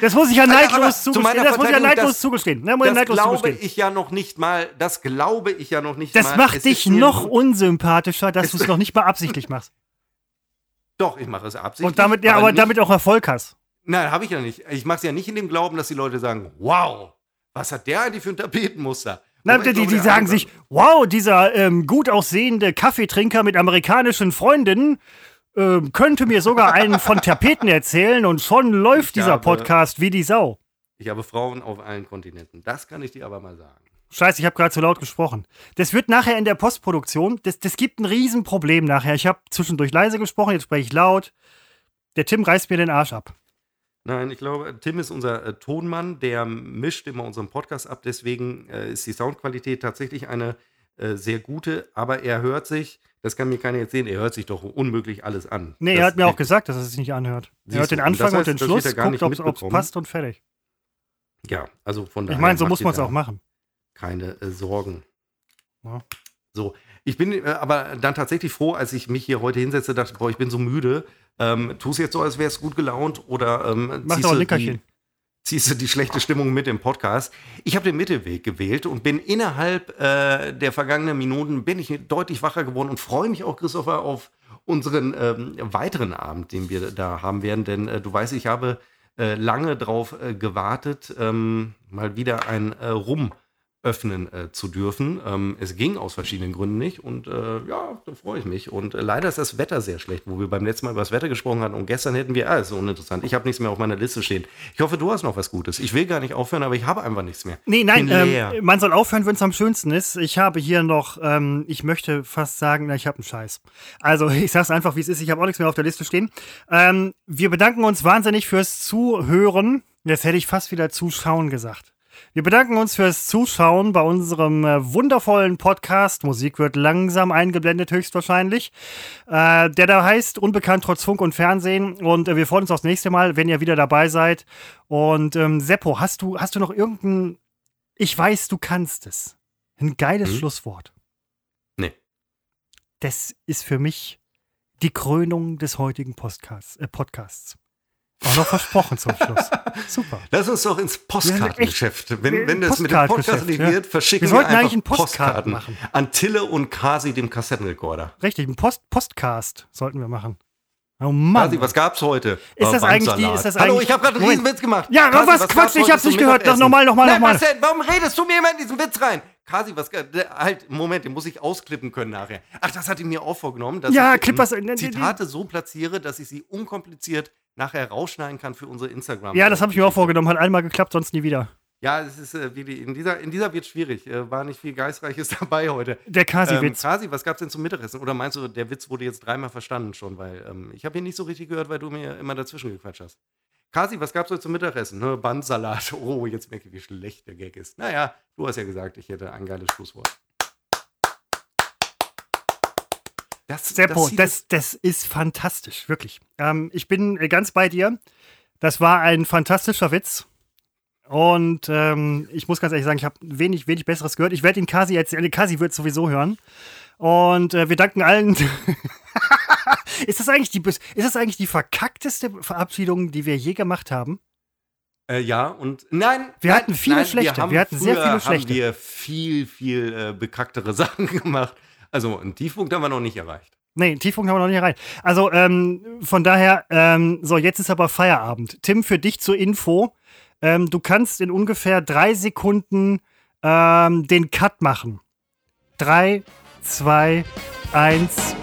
Das muss ich ja aber neidlos zu zugestehen. meiner Das muss ich ja neidlos das- zugestehen. Ne, Das neidlos glaube zugestehen. ich ja noch nicht mal. Das glaube ich ja noch nicht Das mal. macht Es dich noch unsympathischer, dass du es noch nicht mal absichtlich machst. Doch, ich mache es absichtlich. Und damit, ja, aber nicht, damit auch Erfolg hast. Nein, habe ich ja nicht. Ich mache es ja nicht in dem Glauben, dass die Leute sagen: Wow, was hat der eigentlich für ein Tapetenmuster? Ich die, glaube, die sagen sich, wow, dieser ähm, gut aussehende Kaffeetrinker mit amerikanischen Freundinnen ähm, könnte mir sogar einen von Tapeten erzählen und schon läuft Ich dieser habe- Podcast wie die Sau. Ich habe Frauen auf allen Kontinenten. Das kann ich dir aber mal sagen. Scheiße, ich habe gerade zu laut gesprochen. Das wird nachher in der Postproduktion, das, das gibt ein Riesenproblem nachher. Ich habe zwischendurch leise gesprochen, jetzt spreche ich laut. Der Tim reißt mir den Arsch ab. Nein, ich glaube, Tim ist unser äh, Tonmann, der mischt immer unseren Podcast ab. Deswegen äh, ist die Soundqualität tatsächlich eine äh, sehr gute, aber er hört sich, das kann mir keiner jetzt sehen, er hört sich doch unmöglich alles an. Nee, das, er hat mir auch gesagt, dass er sich nicht anhört. Er hört den Anfang und, heißt, und den Schluss, guckt, ob es passt und fertig. Ja, also von daher. Ich meine, so muss man es auch machen. Keine äh, Sorgen. Ja. So, ich bin äh, aber dann tatsächlich froh, als ich mich hier heute hinsetze, dachte, boah, ich bin so müde. Ähm, tu es jetzt so, als wäre es gut gelaunt oder ähm, Mach doch ein Nickerchen ziehst du die schlechte Stimmung mit im Podcast. Ich habe den Mittelweg gewählt und bin innerhalb äh, der vergangenen Minuten bin ich deutlich wacher geworden und freue mich auch, Christopher, auf unseren ähm, weiteren Abend, den wir da haben werden. Denn äh, du weißt, ich habe äh, lange darauf äh, gewartet, ähm, mal wieder ein äh, Rum öffnen äh, zu dürfen. Ähm, es ging aus verschiedenen Gründen nicht und äh, ja, da freue ich mich. Und äh, leider ist das Wetter sehr schlecht, wo wir beim letzten Mal über das Wetter gesprochen hatten und gestern hätten wir, ah, ist so uninteressant. Ich habe nichts mehr auf meiner Liste stehen. Ich hoffe, du hast noch was Gutes. Ich will gar nicht aufhören, aber ich habe einfach nichts mehr. Nee, nein, ähm, man soll aufhören, wenn es am schönsten ist. Ich habe hier noch, ähm, ich möchte fast sagen, na, ich habe einen Scheiß. Also ich sage es einfach, wie es ist. Ich habe auch nichts mehr auf der Liste stehen. Ähm, wir bedanken uns wahnsinnig fürs Zuhören. Jetzt hätte ich fast wieder Zuschauen gesagt. Wir bedanken uns fürs Zuschauen bei unserem äh, wundervollen Podcast. Musik wird langsam eingeblendet, höchstwahrscheinlich. Äh, der da heißt Unbekannt trotz Funk und Fernsehen. Und äh, wir freuen uns aufs nächste Mal, wenn ihr wieder dabei seid. Und ähm, Seppo, hast du, hast du noch irgendein. Ich weiß, du kannst es. Ein geiles hm? Schlusswort. Nee. Das ist für mich die Krönung des heutigen Podcasts. Äh, Podcasts. Auch noch versprochen zum Schluss. Super. Lass uns doch ins Postkartengeschäft. Wenn, wenn das mit dem Podcast nicht wird, verschicken wir, wir einfach eigentlich einen Postkarten machen. an Tille und Kasi, dem Kassettenrekorder. Richtig, ein Post Postcast sollten wir machen. Oh Mann. Kasi, was gab's heute? Ist das eigentlich die, ist das Hallo, ich habe gerade einen Riesenwitz gemacht. Ja, Kasi, was, was Quatsch, ich hab's nicht gehört. Noch, nochmal, nochmal, nochmal. Warum redest du mir immer in diesen Witz rein? Kasi, was halt, Moment, den muss ich ausklippen können nachher. Ach, das hat ihn mir auch vorgenommen, dass ja, ich klipp was, Zitate so platziere, dass ich sie unkompliziert nachher rausschneiden kann für unsere Instagram. Ja, das habe ich mir auch vorgenommen. Hat einmal geklappt, sonst nie wieder. Ja, es ist äh, wie die, in dieser, in dieser wird schwierig. Äh, war nicht viel Geistreiches dabei heute. Der Kasi-Witz. Ähm, Kasi, was gab es denn zum Mittagessen? Oder meinst du, der Witz wurde jetzt dreimal verstanden schon? Weil ähm, ich habe ihn nicht so richtig gehört, weil du mir immer dazwischen gequatscht hast. Kasi, was gab es heute zum Mittagessen? Ne? Bandsalat. Oh, jetzt merke ich, wie schlecht der Gag ist. Naja, du hast ja gesagt, ich hätte ein geiles Schlusswort. Das, Seppo, das, das, das, ist fantastisch, wirklich. Ähm, ich bin äh, ganz bei dir. Das war ein fantastischer Witz. Und ähm, ich muss ganz ehrlich sagen, ich habe wenig, wenig Besseres gehört. Ich werde ihn Kasi erzählen. Kasi wird sowieso hören. Und äh, wir danken allen. ist, das eigentlich die, ist das eigentlich die verkackteste Verabschiedung, die wir je gemacht haben? Äh, ja, und nein. Wir hatten viele nein, schlechte. Wir, haben, wir hatten sehr viele schlechte. haben wir viel, viel äh, bekacktere Sachen gemacht. Also einen Tiefpunkt haben wir noch nicht erreicht. Nee, einen Tiefpunkt haben wir noch nicht erreicht. Also ähm, von daher, ähm, so, jetzt ist aber Feierabend. Tim, für dich zur Info. Ähm, du kannst in ungefähr drei Sekunden ähm, den Cut machen. Drei, zwei, eins.